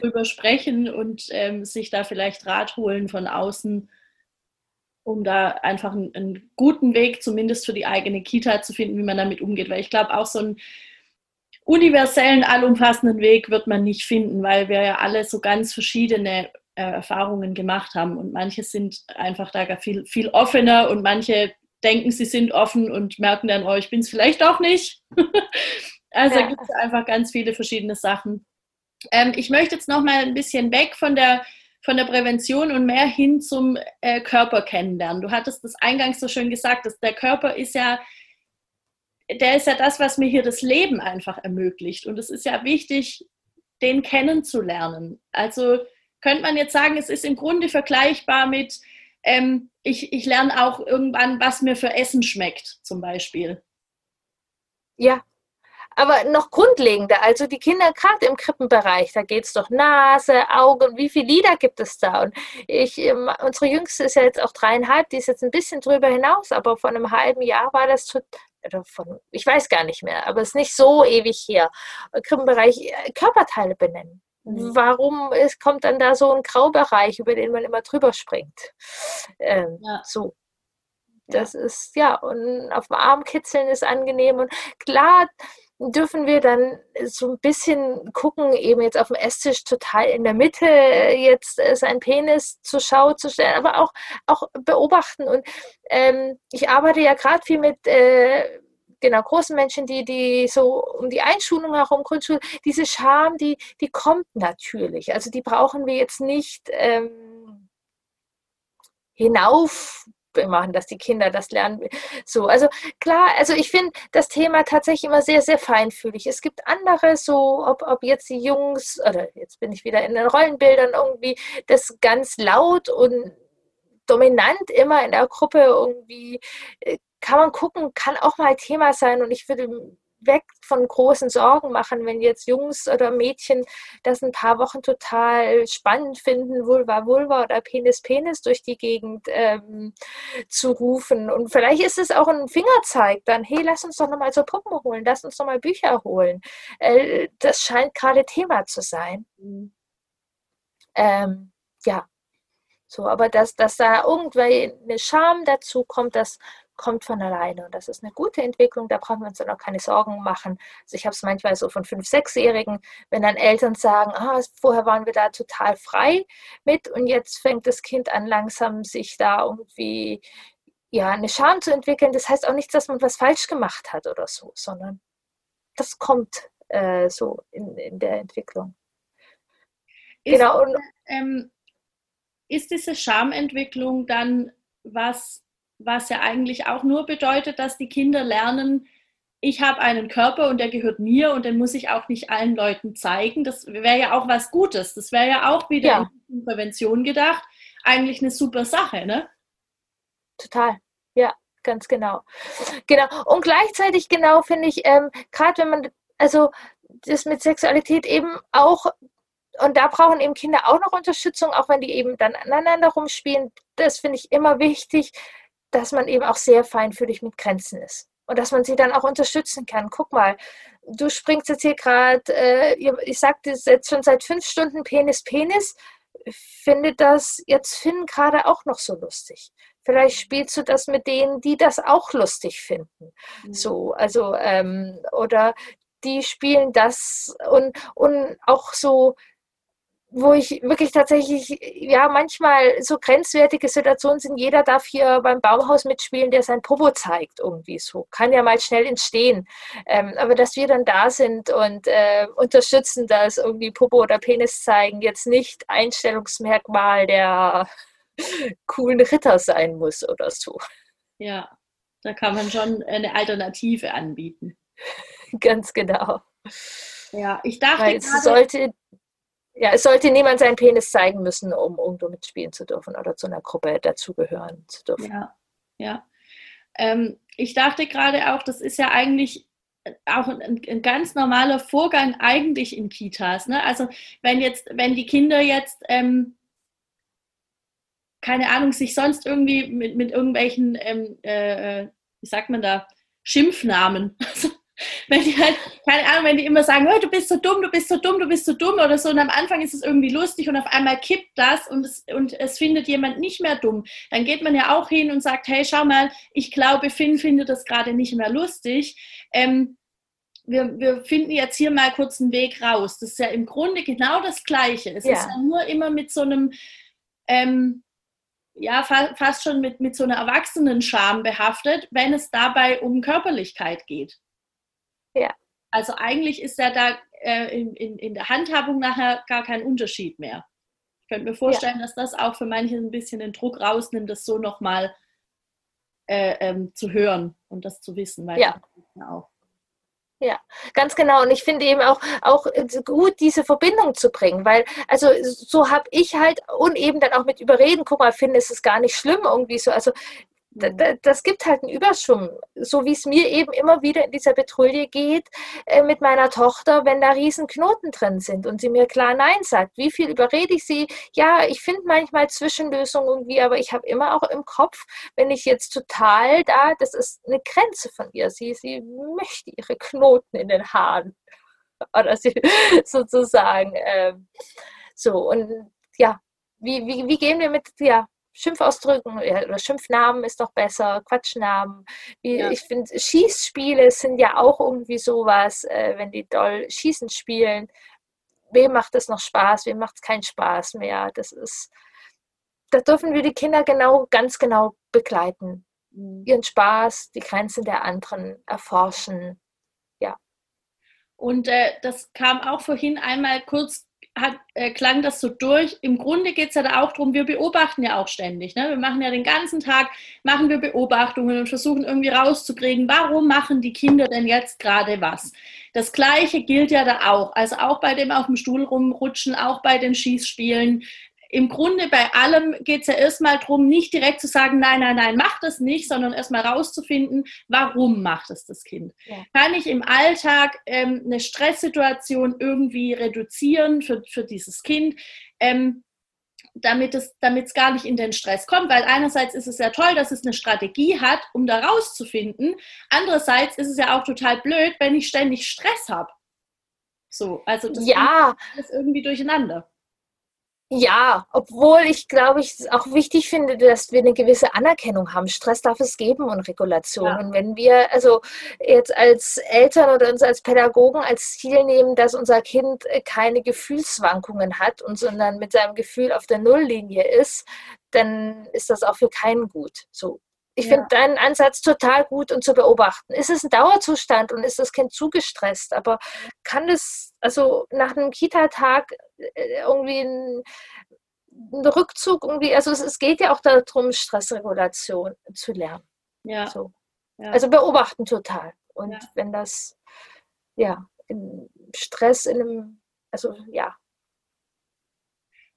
drüber sprechen und ähm, sich da vielleicht Rat holen von außen um da einfach einen, einen, guten Weg zumindest für die eigene Kita zu finden, wie man damit umgeht. Weil ich glaube, auch so einen universellen, allumfassenden Weg wird man nicht finden, weil wir ja alle so ganz verschiedene äh, Erfahrungen gemacht haben. Und manche sind einfach da viel, viel offener und manche denken, sie sind offen und merken dann, oh, ich bin es vielleicht auch nicht. also ja. gibt es einfach ganz viele verschiedene Sachen. Ähm, ich möchte jetzt noch mal ein bisschen weg von der von der Prävention und mehr hin zum äh, Körper kennenlernen. Du hattest das eingangs so schön gesagt, dass der Körper ist ja, der ist ja das, was mir hier das Leben einfach ermöglicht. Und es ist ja wichtig, den kennenzulernen. Also könnte man jetzt sagen, es ist im Grunde vergleichbar mit, ähm, ich, ich lerne auch irgendwann, was mir für Essen schmeckt, zum Beispiel. Ja, aber noch grundlegender, also die Kinder gerade im Krippenbereich, da geht es doch Nase, Augen, wie viele Lieder gibt es da? Und ich, ähm, unsere Jüngste ist ja jetzt auch dreieinhalb, die ist jetzt ein bisschen drüber hinaus, aber vor einem halben Jahr war das oder von, ich weiß gar nicht mehr, aber es ist nicht so ewig her. Krippenbereich äh, Körperteile benennen. Mhm. Warum es kommt dann da so ein Graubereich, über den man immer drüber springt? Ähm, ja. So. Das ja. ist, ja, und auf dem Arm kitzeln ist angenehm. Und klar, dürfen wir dann so ein bisschen gucken, eben jetzt auf dem Esstisch total in der Mitte jetzt äh, sein Penis zur Schau zu stellen, aber auch, auch beobachten. Und ähm, ich arbeite ja gerade viel mit äh, genau großen Menschen, die, die so um die Einschulung herum, Grundschule, diese Scham, die, die kommt natürlich. Also die brauchen wir jetzt nicht ähm, hinauf machen, dass die Kinder das lernen. So, also klar, also ich finde das Thema tatsächlich immer sehr, sehr feinfühlig. Es gibt andere, so ob, ob jetzt die Jungs, oder jetzt bin ich wieder in den Rollenbildern irgendwie, das ganz laut und dominant immer in der Gruppe irgendwie, äh, kann man gucken, kann auch mal Thema sein und ich würde weg von großen Sorgen machen, wenn jetzt Jungs oder Mädchen das ein paar Wochen total spannend finden, Vulva, Vulva oder Penis, Penis durch die Gegend ähm, zu rufen. Und vielleicht ist es auch ein Fingerzeig dann, hey, lass uns doch nochmal so Puppen holen, lass uns doch mal Bücher holen. Äh, das scheint gerade Thema zu sein. Ähm, ja, so, aber dass, dass da irgendwann eine Scham dazu kommt, das kommt von alleine. Und das ist eine gute Entwicklung, da brauchen wir uns dann auch keine Sorgen machen. Also ich habe es manchmal so von fünf, sechsjährigen, wenn dann Eltern sagen, ah, vorher waren wir da total frei mit und jetzt fängt das Kind an, langsam sich da irgendwie ja, eine Scham zu entwickeln. Das heißt auch nicht, dass man was falsch gemacht hat oder so, sondern das kommt äh, so in, in der Entwicklung. Ist, genau. Und, ähm, ist diese Schamentwicklung dann was was ja eigentlich auch nur bedeutet, dass die Kinder lernen, ich habe einen Körper und der gehört mir und den muss ich auch nicht allen Leuten zeigen. Das wäre ja auch was Gutes. Das wäre ja auch wieder ja. in Prävention gedacht. Eigentlich eine super Sache, ne? Total, ja, ganz genau. Genau. Und gleichzeitig genau finde ich, ähm, gerade wenn man, also das mit Sexualität eben auch und da brauchen eben Kinder auch noch Unterstützung, auch wenn die eben dann aneinander rumspielen. Das finde ich immer wichtig, dass man eben auch sehr feinfühlig mit Grenzen ist und dass man sie dann auch unterstützen kann. Guck mal, du springst jetzt hier gerade, äh, ich sagte es jetzt schon seit fünf Stunden Penis, Penis. Finde das jetzt Finn gerade auch noch so lustig. Vielleicht spielst du das mit denen, die das auch lustig finden. Mhm. So, also, ähm, oder die spielen das und, und auch so wo ich wirklich tatsächlich, ja, manchmal so grenzwertige Situationen sind, jeder darf hier beim Baumhaus mitspielen, der sein Popo zeigt, irgendwie so. Kann ja mal schnell entstehen. Ähm, aber dass wir dann da sind und äh, unterstützen, dass irgendwie Popo oder Penis zeigen jetzt nicht Einstellungsmerkmal der coolen Ritter sein muss oder so. Ja, da kann man schon eine Alternative anbieten. Ganz genau. Ja, ich dachte Weil es sollte ja, es sollte niemand seinen Penis zeigen müssen, um irgendwo mitspielen zu dürfen oder zu einer Gruppe dazugehören zu dürfen. Ja, ja. Ähm, ich dachte gerade auch, das ist ja eigentlich auch ein, ein, ganz normaler Vorgang eigentlich in Kitas. Ne? Also wenn jetzt, wenn die Kinder jetzt ähm, keine Ahnung, sich sonst irgendwie mit, mit irgendwelchen, ähm, äh, äh wie sagt man da, Schimpfnamen, also wenn die halt, keine Ahnung, wenn die immer sagen, oh, du bist so dumm, du bist so dumm, du bist so dumm oder so und am Anfang ist es irgendwie lustig und auf einmal kippt das und es, und es findet jemand nicht mehr dumm, dann geht man ja auch hin und sagt, hey, schau mal, ich glaube, Finn findet das gerade nicht mehr lustig. Ähm, wir, wir, finden jetzt hier mal kurz einen Weg raus. Das ist ja im Grunde genau das Gleiche. Es ja. ist ja nur immer mit so einem, ähm, ja, fa fast schon mit, mit so einer Erwachsenen-Scham behaftet, wenn es dabei um Körperlichkeit geht. Ja. Also eigentlich ist ja da äh, in, in, in der Handhabung nachher gar kein Unterschied mehr. Ich könnte mir vorstellen, ja. dass das auch für manche ein bisschen den Druck rausnimmt, das so nochmal äh, ähm, zu hören und das zu wissen. ja. auch. Ja, ganz genau. Und ich finde eben auch, auch gut, diese Verbindung zu bringen, weil, also so habe ich halt und eben dann auch mit Überreden, guck mal, finde es ist gar nicht schlimm irgendwie so. Also das gibt halt einen Überschwung, so wie es mir eben immer wieder in dieser Petrouille geht äh, mit meiner Tochter, wenn da riesen Knoten drin sind und sie mir klar Nein sagt. Wie viel überrede ich sie? Ja, ich finde manchmal Zwischenlösungen irgendwie, aber ich habe immer auch im Kopf, wenn ich jetzt total da, das ist eine Grenze von ihr. Sie, sie möchte ihre Knoten in den Haaren oder sie sozusagen. Äh, so und ja, wie, wie, wie gehen wir mit, ja, Schimpfausdrücken oder Schimpfnamen ist doch besser, Quatschnamen. Wie, ja. Ich finde, Schießspiele sind ja auch irgendwie sowas, äh, wenn die doll Schießen spielen. Wem macht es noch Spaß, wem macht es keinen Spaß mehr? Das ist, da dürfen wir die Kinder genau, ganz genau begleiten. Mhm. Ihren Spaß, die Grenzen der anderen erforschen. Ja. Und äh, das kam auch vorhin einmal kurz hat, äh, klang das so durch. Im Grunde geht es ja da auch darum, wir beobachten ja auch ständig. Ne? Wir machen ja den ganzen Tag, machen wir Beobachtungen und versuchen irgendwie rauszukriegen, warum machen die Kinder denn jetzt gerade was. Das Gleiche gilt ja da auch. Also auch bei dem auf dem Stuhl rumrutschen, auch bei den Schießspielen im Grunde bei allem geht es ja erstmal darum, nicht direkt zu sagen, nein, nein, nein, mach das nicht, sondern erstmal rauszufinden, warum macht es das Kind. Ja. Kann ich im Alltag ähm, eine Stresssituation irgendwie reduzieren für, für dieses Kind? Ähm, damit es damit es gar nicht in den Stress kommt, weil einerseits ist es ja toll, dass es eine Strategie hat, um da rauszufinden. Andererseits ist es ja auch total blöd, wenn ich ständig Stress habe. So, also das ja. ist irgendwie durcheinander. Ja, obwohl ich glaube, ich es auch wichtig finde, dass wir eine gewisse Anerkennung haben. Stress darf es geben und Regulation. Ja. Und wenn wir also jetzt als Eltern oder uns als Pädagogen als Ziel nehmen, dass unser Kind keine Gefühlsschwankungen hat und sondern mit seinem Gefühl auf der Nulllinie ist, dann ist das auch für keinen gut. So. Ich ja. finde deinen Ansatz total gut und zu beobachten. Ist es ein Dauerzustand und ist das Kind zu gestresst? Aber kann es, also nach einem Kita-Tag äh, irgendwie ein, ein, Rückzug irgendwie, also es, es, geht ja auch darum, Stressregulation zu lernen. Ja. So. ja. Also beobachten total. Und ja. wenn das, ja, in Stress in einem, also ja,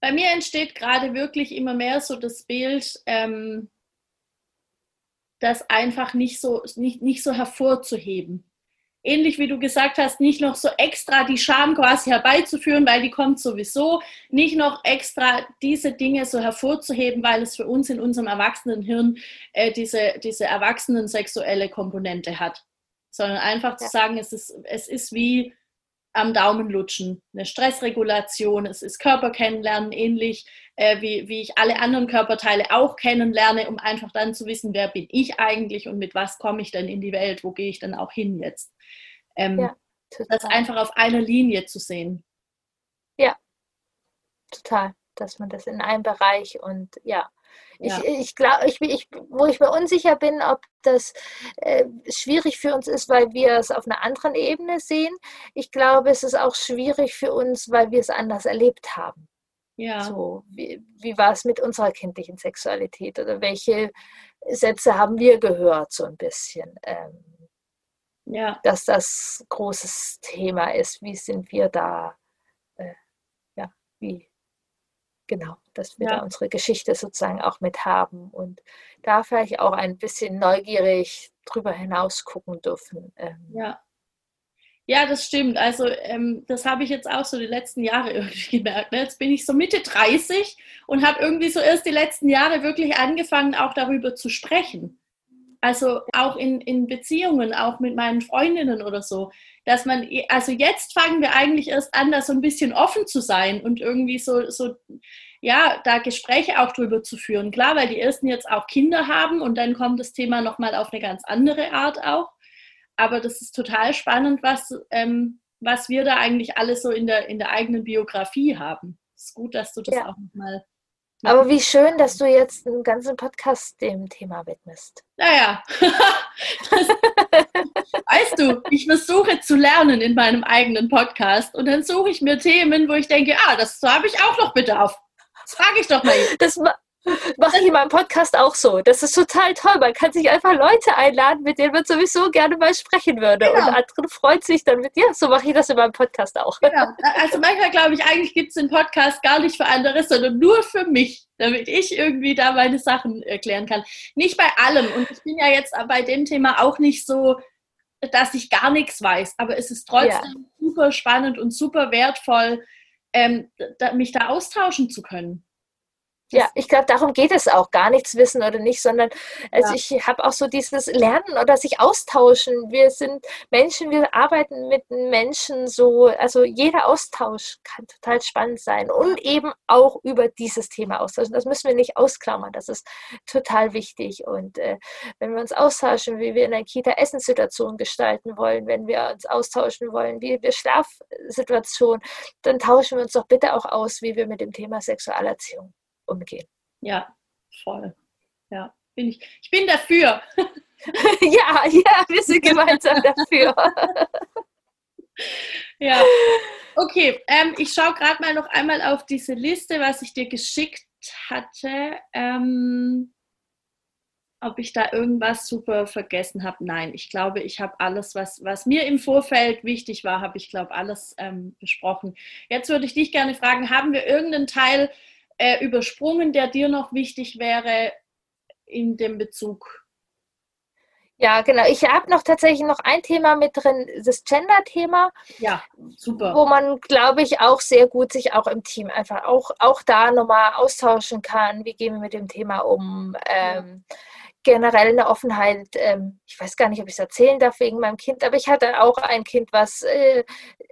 bei mir entsteht gerade wirklich immer mehr so das Bild, ähm, das einfach nicht so, nicht, nicht so hervorzuheben. Ähnlich wie du gesagt hast, nicht noch so extra die Scham quasi herbeizuführen, weil die kommt sowieso, nicht noch extra diese Dinge so hervorzuheben, weil es für uns in unserem Erwachsenenhirn äh, diese, diese erwachsenen sexuelle Komponente hat, sondern einfach ja. zu sagen, es ist, es ist wie am Daumen lutschen, eine Stressregulation, es ist Körper kennenlernen, ähnlich äh, wie, wie ich alle anderen Körperteile auch kennenlerne, um einfach dann zu wissen, wer bin ich eigentlich und mit was komme ich denn in die Welt, wo gehe ich denn auch hin jetzt. Ähm, ja, das einfach auf einer Linie zu sehen. Ja. total, dass man das in einem Bereich und ja, ja. ich glaube, ich, ich, wo ich mir unsicher bin, ob das äh, schwierig für uns ist, weil wir es auf einer anderen Ebene sehen. Ich glaube, es ist auch schwierig für uns, weil wir es anders erlebt haben. Ja. So, wie, wie war es mit unserer kindlichen Sexualität oder welche Sätze haben wir gehört, so ein bisschen? Ähm, ja. Dass das großes Thema ist. Wie sind wir da? Äh, ja, wie genau, dass wir ja. da unsere Geschichte sozusagen auch mit haben und da vielleicht auch ein bisschen neugierig drüber hinaus gucken dürfen. Ähm. Ja. Ja, das stimmt. Also ähm, das habe ich jetzt auch so die letzten Jahre irgendwie gemerkt. Ne? Jetzt bin ich so Mitte 30 und habe irgendwie so erst die letzten Jahre wirklich angefangen, auch darüber zu sprechen. Also auch in, in Beziehungen, auch mit meinen Freundinnen oder so, dass man, also jetzt fangen wir eigentlich erst an, da so ein bisschen offen zu sein und irgendwie so, so ja, da Gespräche auch drüber zu führen. Klar, weil die ersten jetzt auch Kinder haben und dann kommt das Thema nochmal auf eine ganz andere Art auch. Aber das ist total spannend, was, ähm, was wir da eigentlich alles so in der, in der eigenen Biografie haben. Es ist gut, dass du das ja. auch nochmal aber wie schön, dass du jetzt einen ganzen Podcast dem Thema widmest. Naja, weißt du, ich versuche zu lernen in meinem eigenen Podcast und dann suche ich mir Themen, wo ich denke, ah, das habe ich auch noch Bedarf. Das frage ich doch mal. Das, mache ich in meinem Podcast auch so. Das ist total toll. Man kann sich einfach Leute einladen, mit denen man sowieso gerne mal sprechen würde. Genau. Und andere freut sich dann mit dir. So mache ich das in meinem Podcast auch. Genau. Also manchmal glaube ich, eigentlich gibt es den Podcast gar nicht für andere, sondern nur für mich, damit ich irgendwie da meine Sachen erklären kann. Nicht bei allem. Und ich bin ja jetzt bei dem Thema auch nicht so, dass ich gar nichts weiß. Aber es ist trotzdem ja. super spannend und super wertvoll, ähm, mich da austauschen zu können. Ja, ich glaube, darum geht es auch, gar nichts wissen oder nicht, sondern also ja. ich habe auch so dieses Lernen oder sich austauschen. Wir sind Menschen, wir arbeiten mit Menschen so, also jeder Austausch kann total spannend sein und eben auch über dieses Thema austauschen. Das müssen wir nicht ausklammern, das ist total wichtig. Und äh, wenn wir uns austauschen, wie wir in der Kita Essenssituation gestalten wollen, wenn wir uns austauschen wollen, wie wir Schlafsituationen, dann tauschen wir uns doch bitte auch aus, wie wir mit dem Thema Sexualerziehung umgehen. Ja, voll. Ja, bin ich. Ich bin dafür. ja, ja, wir sind gemeinsam dafür. ja. Okay, ähm, ich schaue gerade mal noch einmal auf diese Liste, was ich dir geschickt hatte. Ähm, ob ich da irgendwas super vergessen habe. Nein, ich glaube, ich habe alles, was, was mir im Vorfeld wichtig war, habe ich, glaube alles ähm, besprochen. Jetzt würde ich dich gerne fragen, haben wir irgendeinen Teil äh, übersprungen, der dir noch wichtig wäre in dem Bezug? Ja, genau. Ich habe noch tatsächlich noch ein Thema mit drin, das Gender-Thema. Ja, super. Wo man, glaube ich, auch sehr gut sich auch im Team einfach auch, auch da nochmal austauschen kann. Wie gehen wir mit dem Thema um? Ähm, ja generell eine Offenheit. Ähm, ich weiß gar nicht, ob ich es erzählen darf wegen meinem Kind, aber ich hatte auch ein Kind, was äh,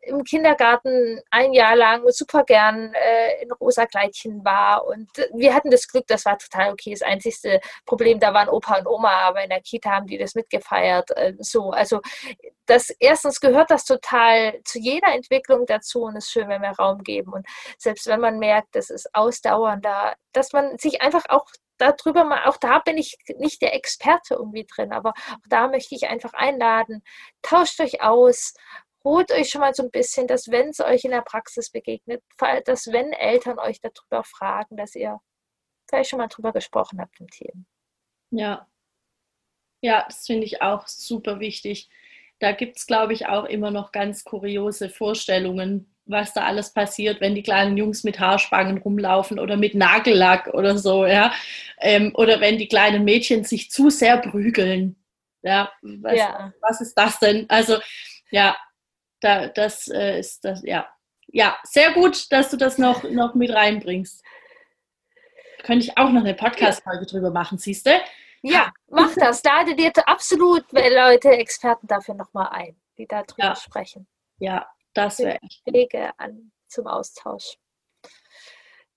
im Kindergarten ein Jahr lang super gern äh, in rosa Kleidchen war. Und wir hatten das Glück, das war total okay. Das einzigste Problem, da waren Opa und Oma, aber in der Kita haben die das mitgefeiert. Äh, so, also das erstens gehört das total zu jeder Entwicklung dazu und es ist schön, wenn wir Raum geben. Und selbst wenn man merkt, das ist ausdauernder, dass man sich einfach auch darüber mal, auch da bin ich nicht der Experte irgendwie drin, aber auch da möchte ich einfach einladen, tauscht euch aus, holt euch schon mal so ein bisschen, dass wenn es euch in der Praxis begegnet, dass wenn Eltern euch darüber fragen, dass ihr vielleicht schon mal drüber gesprochen habt im Team. Ja, ja, das finde ich auch super wichtig. Da gibt es, glaube ich, auch immer noch ganz kuriose Vorstellungen, was da alles passiert, wenn die kleinen Jungs mit Haarspangen rumlaufen oder mit Nagellack oder so, ja. Ähm, oder wenn die kleinen Mädchen sich zu sehr prügeln. Ja, was, ja. was ist das denn? Also, ja, da, das äh, ist das, ja. Ja, sehr gut, dass du das noch, noch mit reinbringst. Könnte ich auch noch eine Podcast-Folge drüber machen, siehst du? Ja, mach das. Lade dir absolut Leute, Experten dafür nochmal ein, die darüber ja. sprechen. Ja, das wäre Wege an zum Austausch.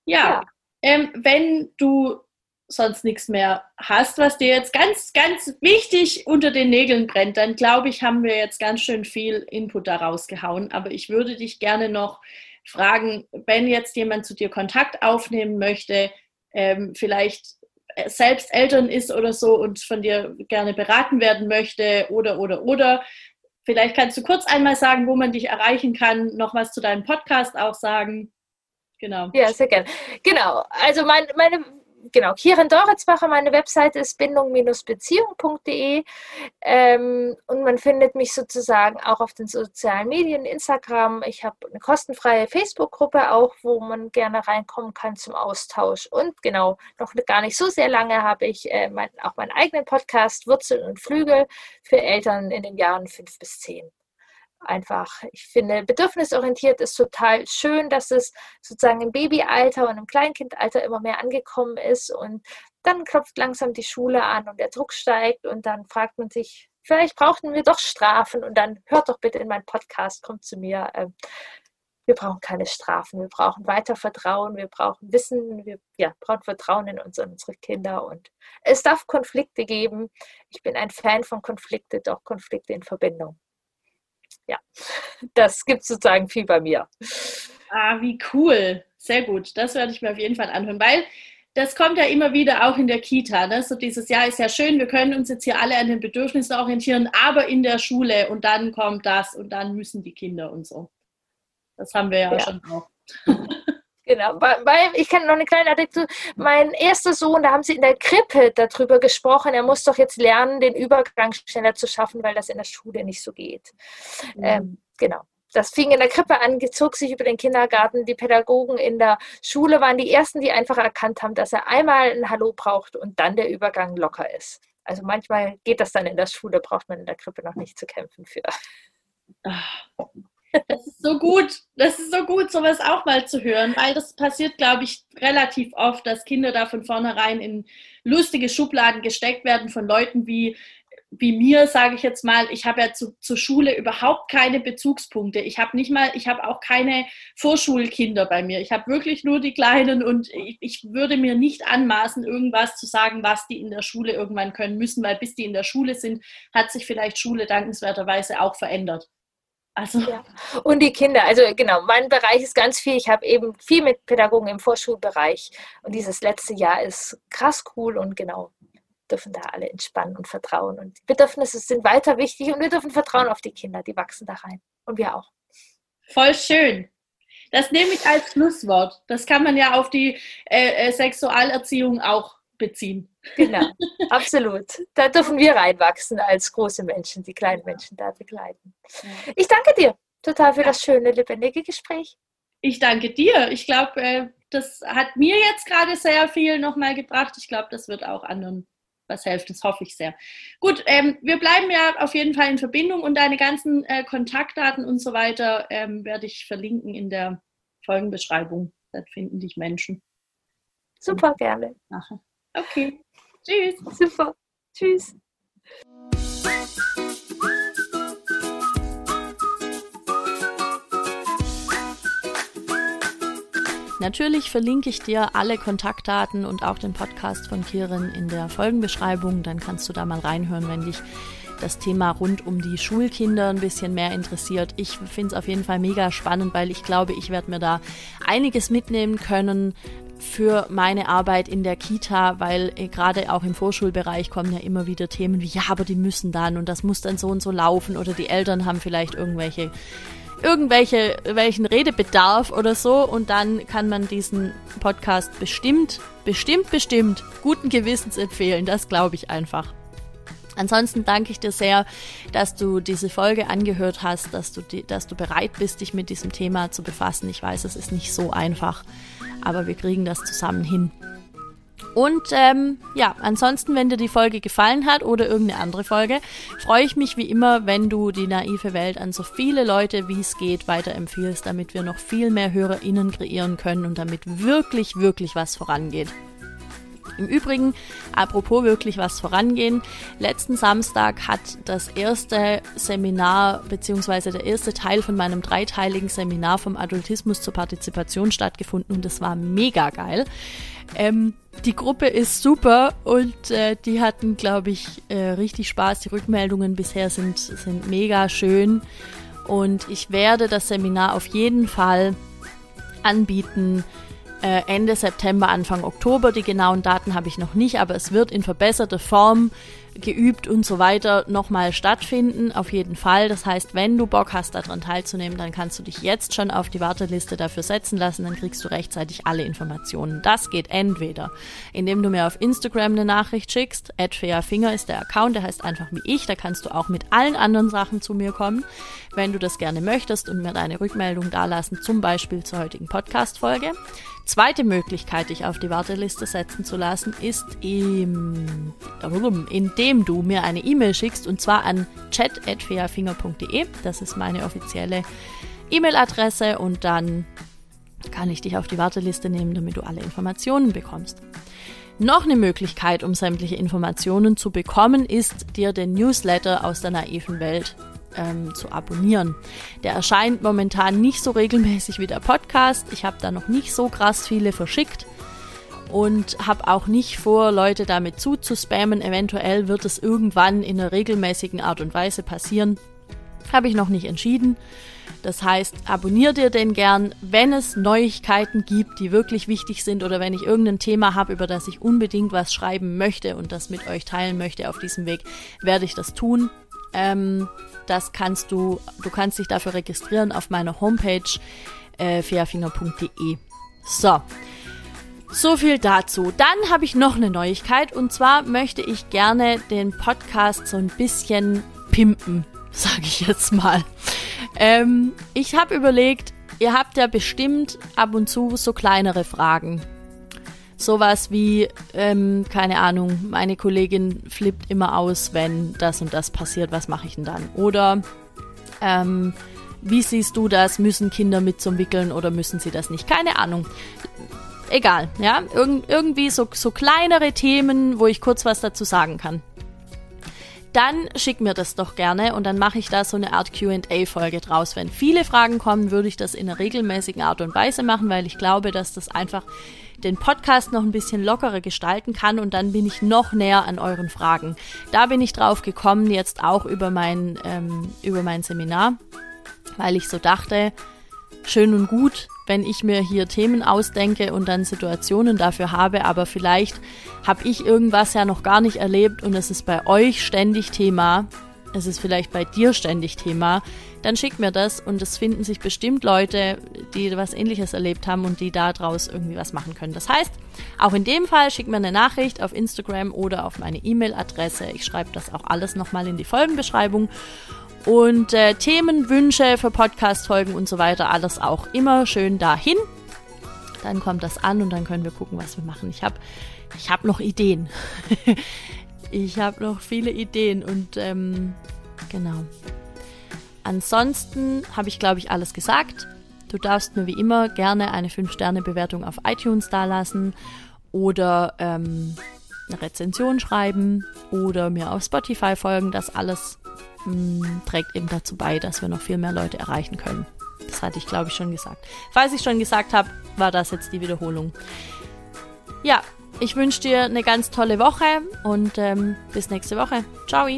Ja, ja. Ähm, wenn du sonst nichts mehr hast, was dir jetzt ganz, ganz wichtig unter den Nägeln brennt, dann glaube ich, haben wir jetzt ganz schön viel Input daraus gehauen. Aber ich würde dich gerne noch fragen, wenn jetzt jemand zu dir Kontakt aufnehmen möchte, ähm, vielleicht äh, selbst Eltern ist oder so und von dir gerne beraten werden möchte oder, oder, oder. Vielleicht kannst du kurz einmal sagen, wo man dich erreichen kann, noch was zu deinem Podcast auch sagen. Genau. Ja, sehr gerne. Genau. Also mein, meine genau, Kieren Doritzbacher, meine Webseite ist bindung-beziehung.de ähm, und man findet mich sozusagen auch auf den sozialen Medien, Instagram. Ich habe eine kostenfreie Facebook-Gruppe auch, wo man gerne reinkommen kann zum Austausch. Und genau, noch gar nicht so sehr lange habe ich äh, mein, auch meinen eigenen Podcast Wurzeln und Flügel für Eltern in den Jahren fünf bis zehn einfach, ich finde, bedürfnisorientiert ist total schön, dass es sozusagen im Babyalter und im Kleinkindalter immer mehr angekommen ist und dann klopft langsam die Schule an und der Druck steigt und dann fragt man sich, vielleicht brauchten wir doch Strafen und dann hört doch bitte in meinen Podcast, kommt zu mir. Ähm, wir brauchen keine Strafen, wir brauchen weiter Vertrauen, wir brauchen Wissen, wir ja, brauchen Vertrauen in uns und unsere Kinder und es darf Konflikte geben. Ich bin ein Fan von Konflikte, doch Konflikte in Verbindung ja, das gibt sozusagen viel bei mir. Ah, wie cool. Sehr gut. Das werde ich mir auf jeden Fall anhören, weil das kommt ja immer wieder auch in der Kita. Ne? So dieses Jahr ist ja schön, wir können uns jetzt hier alle an den Bedürfnissen orientieren, aber in der Schule und dann kommt das und dann müssen die Kinder und so. Das haben wir ja, ja. schon auch. Genau, weil ich kenne noch eine kleine Anekdote. Mein erster Sohn, da haben sie in der Krippe darüber gesprochen, er muss doch jetzt lernen, den Übergang schneller zu schaffen, weil das in der Schule nicht so geht. Mhm. Ähm, genau. Das fing in der Krippe an, zog sich über den Kindergarten. Die Pädagogen in der Schule waren die ersten, die einfach erkannt haben, dass er einmal ein Hallo braucht und dann der Übergang locker ist. Also manchmal geht das dann in der Schule, braucht man in der Krippe noch nicht zu kämpfen für. Das ist so gut, das ist so gut, sowas auch mal zu hören, weil das passiert, glaube ich, relativ oft, dass Kinder da von vornherein in lustige Schubladen gesteckt werden von Leuten wie, wie mir, sage ich jetzt mal. Ich habe ja zu, zur Schule überhaupt keine Bezugspunkte. Ich habe nicht mal, ich habe auch keine Vorschulkinder bei mir. Ich habe wirklich nur die Kleinen und ich, ich würde mir nicht anmaßen, irgendwas zu sagen, was die in der Schule irgendwann können müssen, weil bis die in der Schule sind, hat sich vielleicht Schule dankenswerterweise auch verändert. Also. Ja. Und die Kinder, also genau, mein Bereich ist ganz viel. Ich habe eben viel mit Pädagogen im Vorschulbereich und dieses letzte Jahr ist krass cool und genau, dürfen da alle entspannen und vertrauen. Und die Bedürfnisse sind weiter wichtig und wir dürfen vertrauen auf die Kinder, die wachsen da rein. Und wir auch. Voll schön. Das nehme ich als Schlusswort. Das kann man ja auf die äh, äh Sexualerziehung auch beziehen. Genau, absolut. Da dürfen wir reinwachsen als große Menschen, die kleinen Menschen da begleiten. Ich danke dir total für das schöne, lebendige Gespräch. Ich danke dir. Ich glaube, äh, das hat mir jetzt gerade sehr viel nochmal gebracht. Ich glaube, das wird auch anderen was helfen. Das hoffe ich sehr. Gut, ähm, wir bleiben ja auf jeden Fall in Verbindung und deine ganzen äh, Kontaktdaten und so weiter ähm, werde ich verlinken in der Folgenbeschreibung. Da finden dich Menschen. Super, gerne. Nachher. Okay. Tschüss. Super. Tschüss. Natürlich verlinke ich dir alle Kontaktdaten und auch den Podcast von Kirin in der Folgenbeschreibung. Dann kannst du da mal reinhören, wenn dich das Thema rund um die Schulkinder ein bisschen mehr interessiert. Ich finde es auf jeden Fall mega spannend, weil ich glaube, ich werde mir da einiges mitnehmen können, für meine Arbeit in der Kita, weil äh, gerade auch im Vorschulbereich kommen ja immer wieder Themen wie, ja, aber die müssen dann und das muss dann so und so laufen oder die Eltern haben vielleicht irgendwelche irgendwelche welchen Redebedarf oder so und dann kann man diesen Podcast bestimmt, bestimmt, bestimmt guten Gewissens empfehlen. Das glaube ich einfach. Ansonsten danke ich dir sehr, dass du diese Folge angehört hast, dass du, die, dass du bereit bist, dich mit diesem Thema zu befassen. Ich weiß, es ist nicht so einfach aber wir kriegen das zusammen hin. Und ähm, ja, ansonsten, wenn dir die Folge gefallen hat oder irgendeine andere Folge, freue ich mich wie immer, wenn du die naive Welt an so viele Leute wie es geht weiterempfiehlst, damit wir noch viel mehr HörerInnen kreieren können und damit wirklich, wirklich was vorangeht. Im Übrigen, apropos wirklich was vorangehen, letzten Samstag hat das erste Seminar bzw. der erste Teil von meinem dreiteiligen Seminar vom Adultismus zur Partizipation stattgefunden und das war mega geil. Ähm, die Gruppe ist super und äh, die hatten, glaube ich, äh, richtig Spaß. Die Rückmeldungen bisher sind, sind mega schön und ich werde das Seminar auf jeden Fall anbieten äh, Ende September, Anfang Oktober. Die genauen Daten habe ich noch nicht, aber es wird in verbesserter Form geübt und so weiter nochmal stattfinden, auf jeden Fall. Das heißt, wenn du Bock hast, daran teilzunehmen, dann kannst du dich jetzt schon auf die Warteliste dafür setzen lassen, dann kriegst du rechtzeitig alle Informationen. Das geht entweder, indem du mir auf Instagram eine Nachricht schickst, Finger ist der Account, der heißt einfach wie ich, da kannst du auch mit allen anderen Sachen zu mir kommen, wenn du das gerne möchtest und mir deine Rückmeldung dalassen, zum Beispiel zur heutigen Podcast-Folge. Zweite Möglichkeit, dich auf die Warteliste setzen zu lassen, ist, im, indem du mir eine E-Mail schickst und zwar an chat.feafinger.de. Das ist meine offizielle E-Mail-Adresse und dann kann ich dich auf die Warteliste nehmen, damit du alle Informationen bekommst. Noch eine Möglichkeit, um sämtliche Informationen zu bekommen, ist dir den Newsletter aus der naiven Welt ähm, zu abonnieren. Der erscheint momentan nicht so regelmäßig wie der Podcast. Ich habe da noch nicht so krass viele verschickt und habe auch nicht vor, Leute damit zuzuspammen. Eventuell wird es irgendwann in einer regelmäßigen Art und Weise passieren. Habe ich noch nicht entschieden. Das heißt, abonniert ihr den gern, wenn es Neuigkeiten gibt, die wirklich wichtig sind oder wenn ich irgendein Thema habe, über das ich unbedingt was schreiben möchte und das mit euch teilen möchte auf diesem Weg, werde ich das tun. Ähm, das kannst du, du kannst dich dafür registrieren auf meiner Homepage äh, fairfinger.de. So. So viel dazu. Dann habe ich noch eine Neuigkeit und zwar möchte ich gerne den Podcast so ein bisschen pimpen, sage ich jetzt mal. Ähm, ich habe überlegt, ihr habt ja bestimmt ab und zu so kleinere Fragen, sowas wie, ähm, keine Ahnung, meine Kollegin flippt immer aus, wenn das und das passiert, was mache ich denn dann? Oder ähm, wie siehst du das? Müssen Kinder mit zum Wickeln oder müssen sie das nicht? Keine Ahnung. Egal, ja. Irg irgendwie so, so kleinere Themen, wo ich kurz was dazu sagen kann dann schick mir das doch gerne und dann mache ich da so eine Art QA-Folge draus. Wenn viele Fragen kommen, würde ich das in einer regelmäßigen Art und Weise machen, weil ich glaube, dass das einfach den Podcast noch ein bisschen lockerer gestalten kann und dann bin ich noch näher an euren Fragen. Da bin ich drauf gekommen, jetzt auch über mein, ähm, über mein Seminar, weil ich so dachte, schön und gut, wenn ich mir hier Themen ausdenke und dann Situationen dafür habe, aber vielleicht habe ich irgendwas ja noch gar nicht erlebt und es ist bei euch ständig Thema, es ist vielleicht bei dir ständig Thema, dann schick mir das und es finden sich bestimmt Leute, die was ähnliches erlebt haben und die daraus irgendwie was machen können. Das heißt, auch in dem Fall schick mir eine Nachricht auf Instagram oder auf meine E-Mail-Adresse. Ich schreibe das auch alles nochmal in die Folgenbeschreibung und äh, Themen, Wünsche für Podcast-Folgen und so weiter, alles auch immer schön dahin. Dann kommt das an und dann können wir gucken, was wir machen. Ich habe ich hab noch Ideen. ich habe noch viele Ideen und ähm, genau. Ansonsten habe ich, glaube ich, alles gesagt. Du darfst mir wie immer gerne eine 5-Sterne-Bewertung auf iTunes dalassen oder ähm, eine Rezension schreiben oder mir auf Spotify folgen. Das alles mh, trägt eben dazu bei, dass wir noch viel mehr Leute erreichen können. Das hatte ich, glaube ich, schon gesagt. Falls ich schon gesagt habe, war das jetzt die Wiederholung. Ja, ich wünsche dir eine ganz tolle Woche und ähm, bis nächste Woche. Ciao.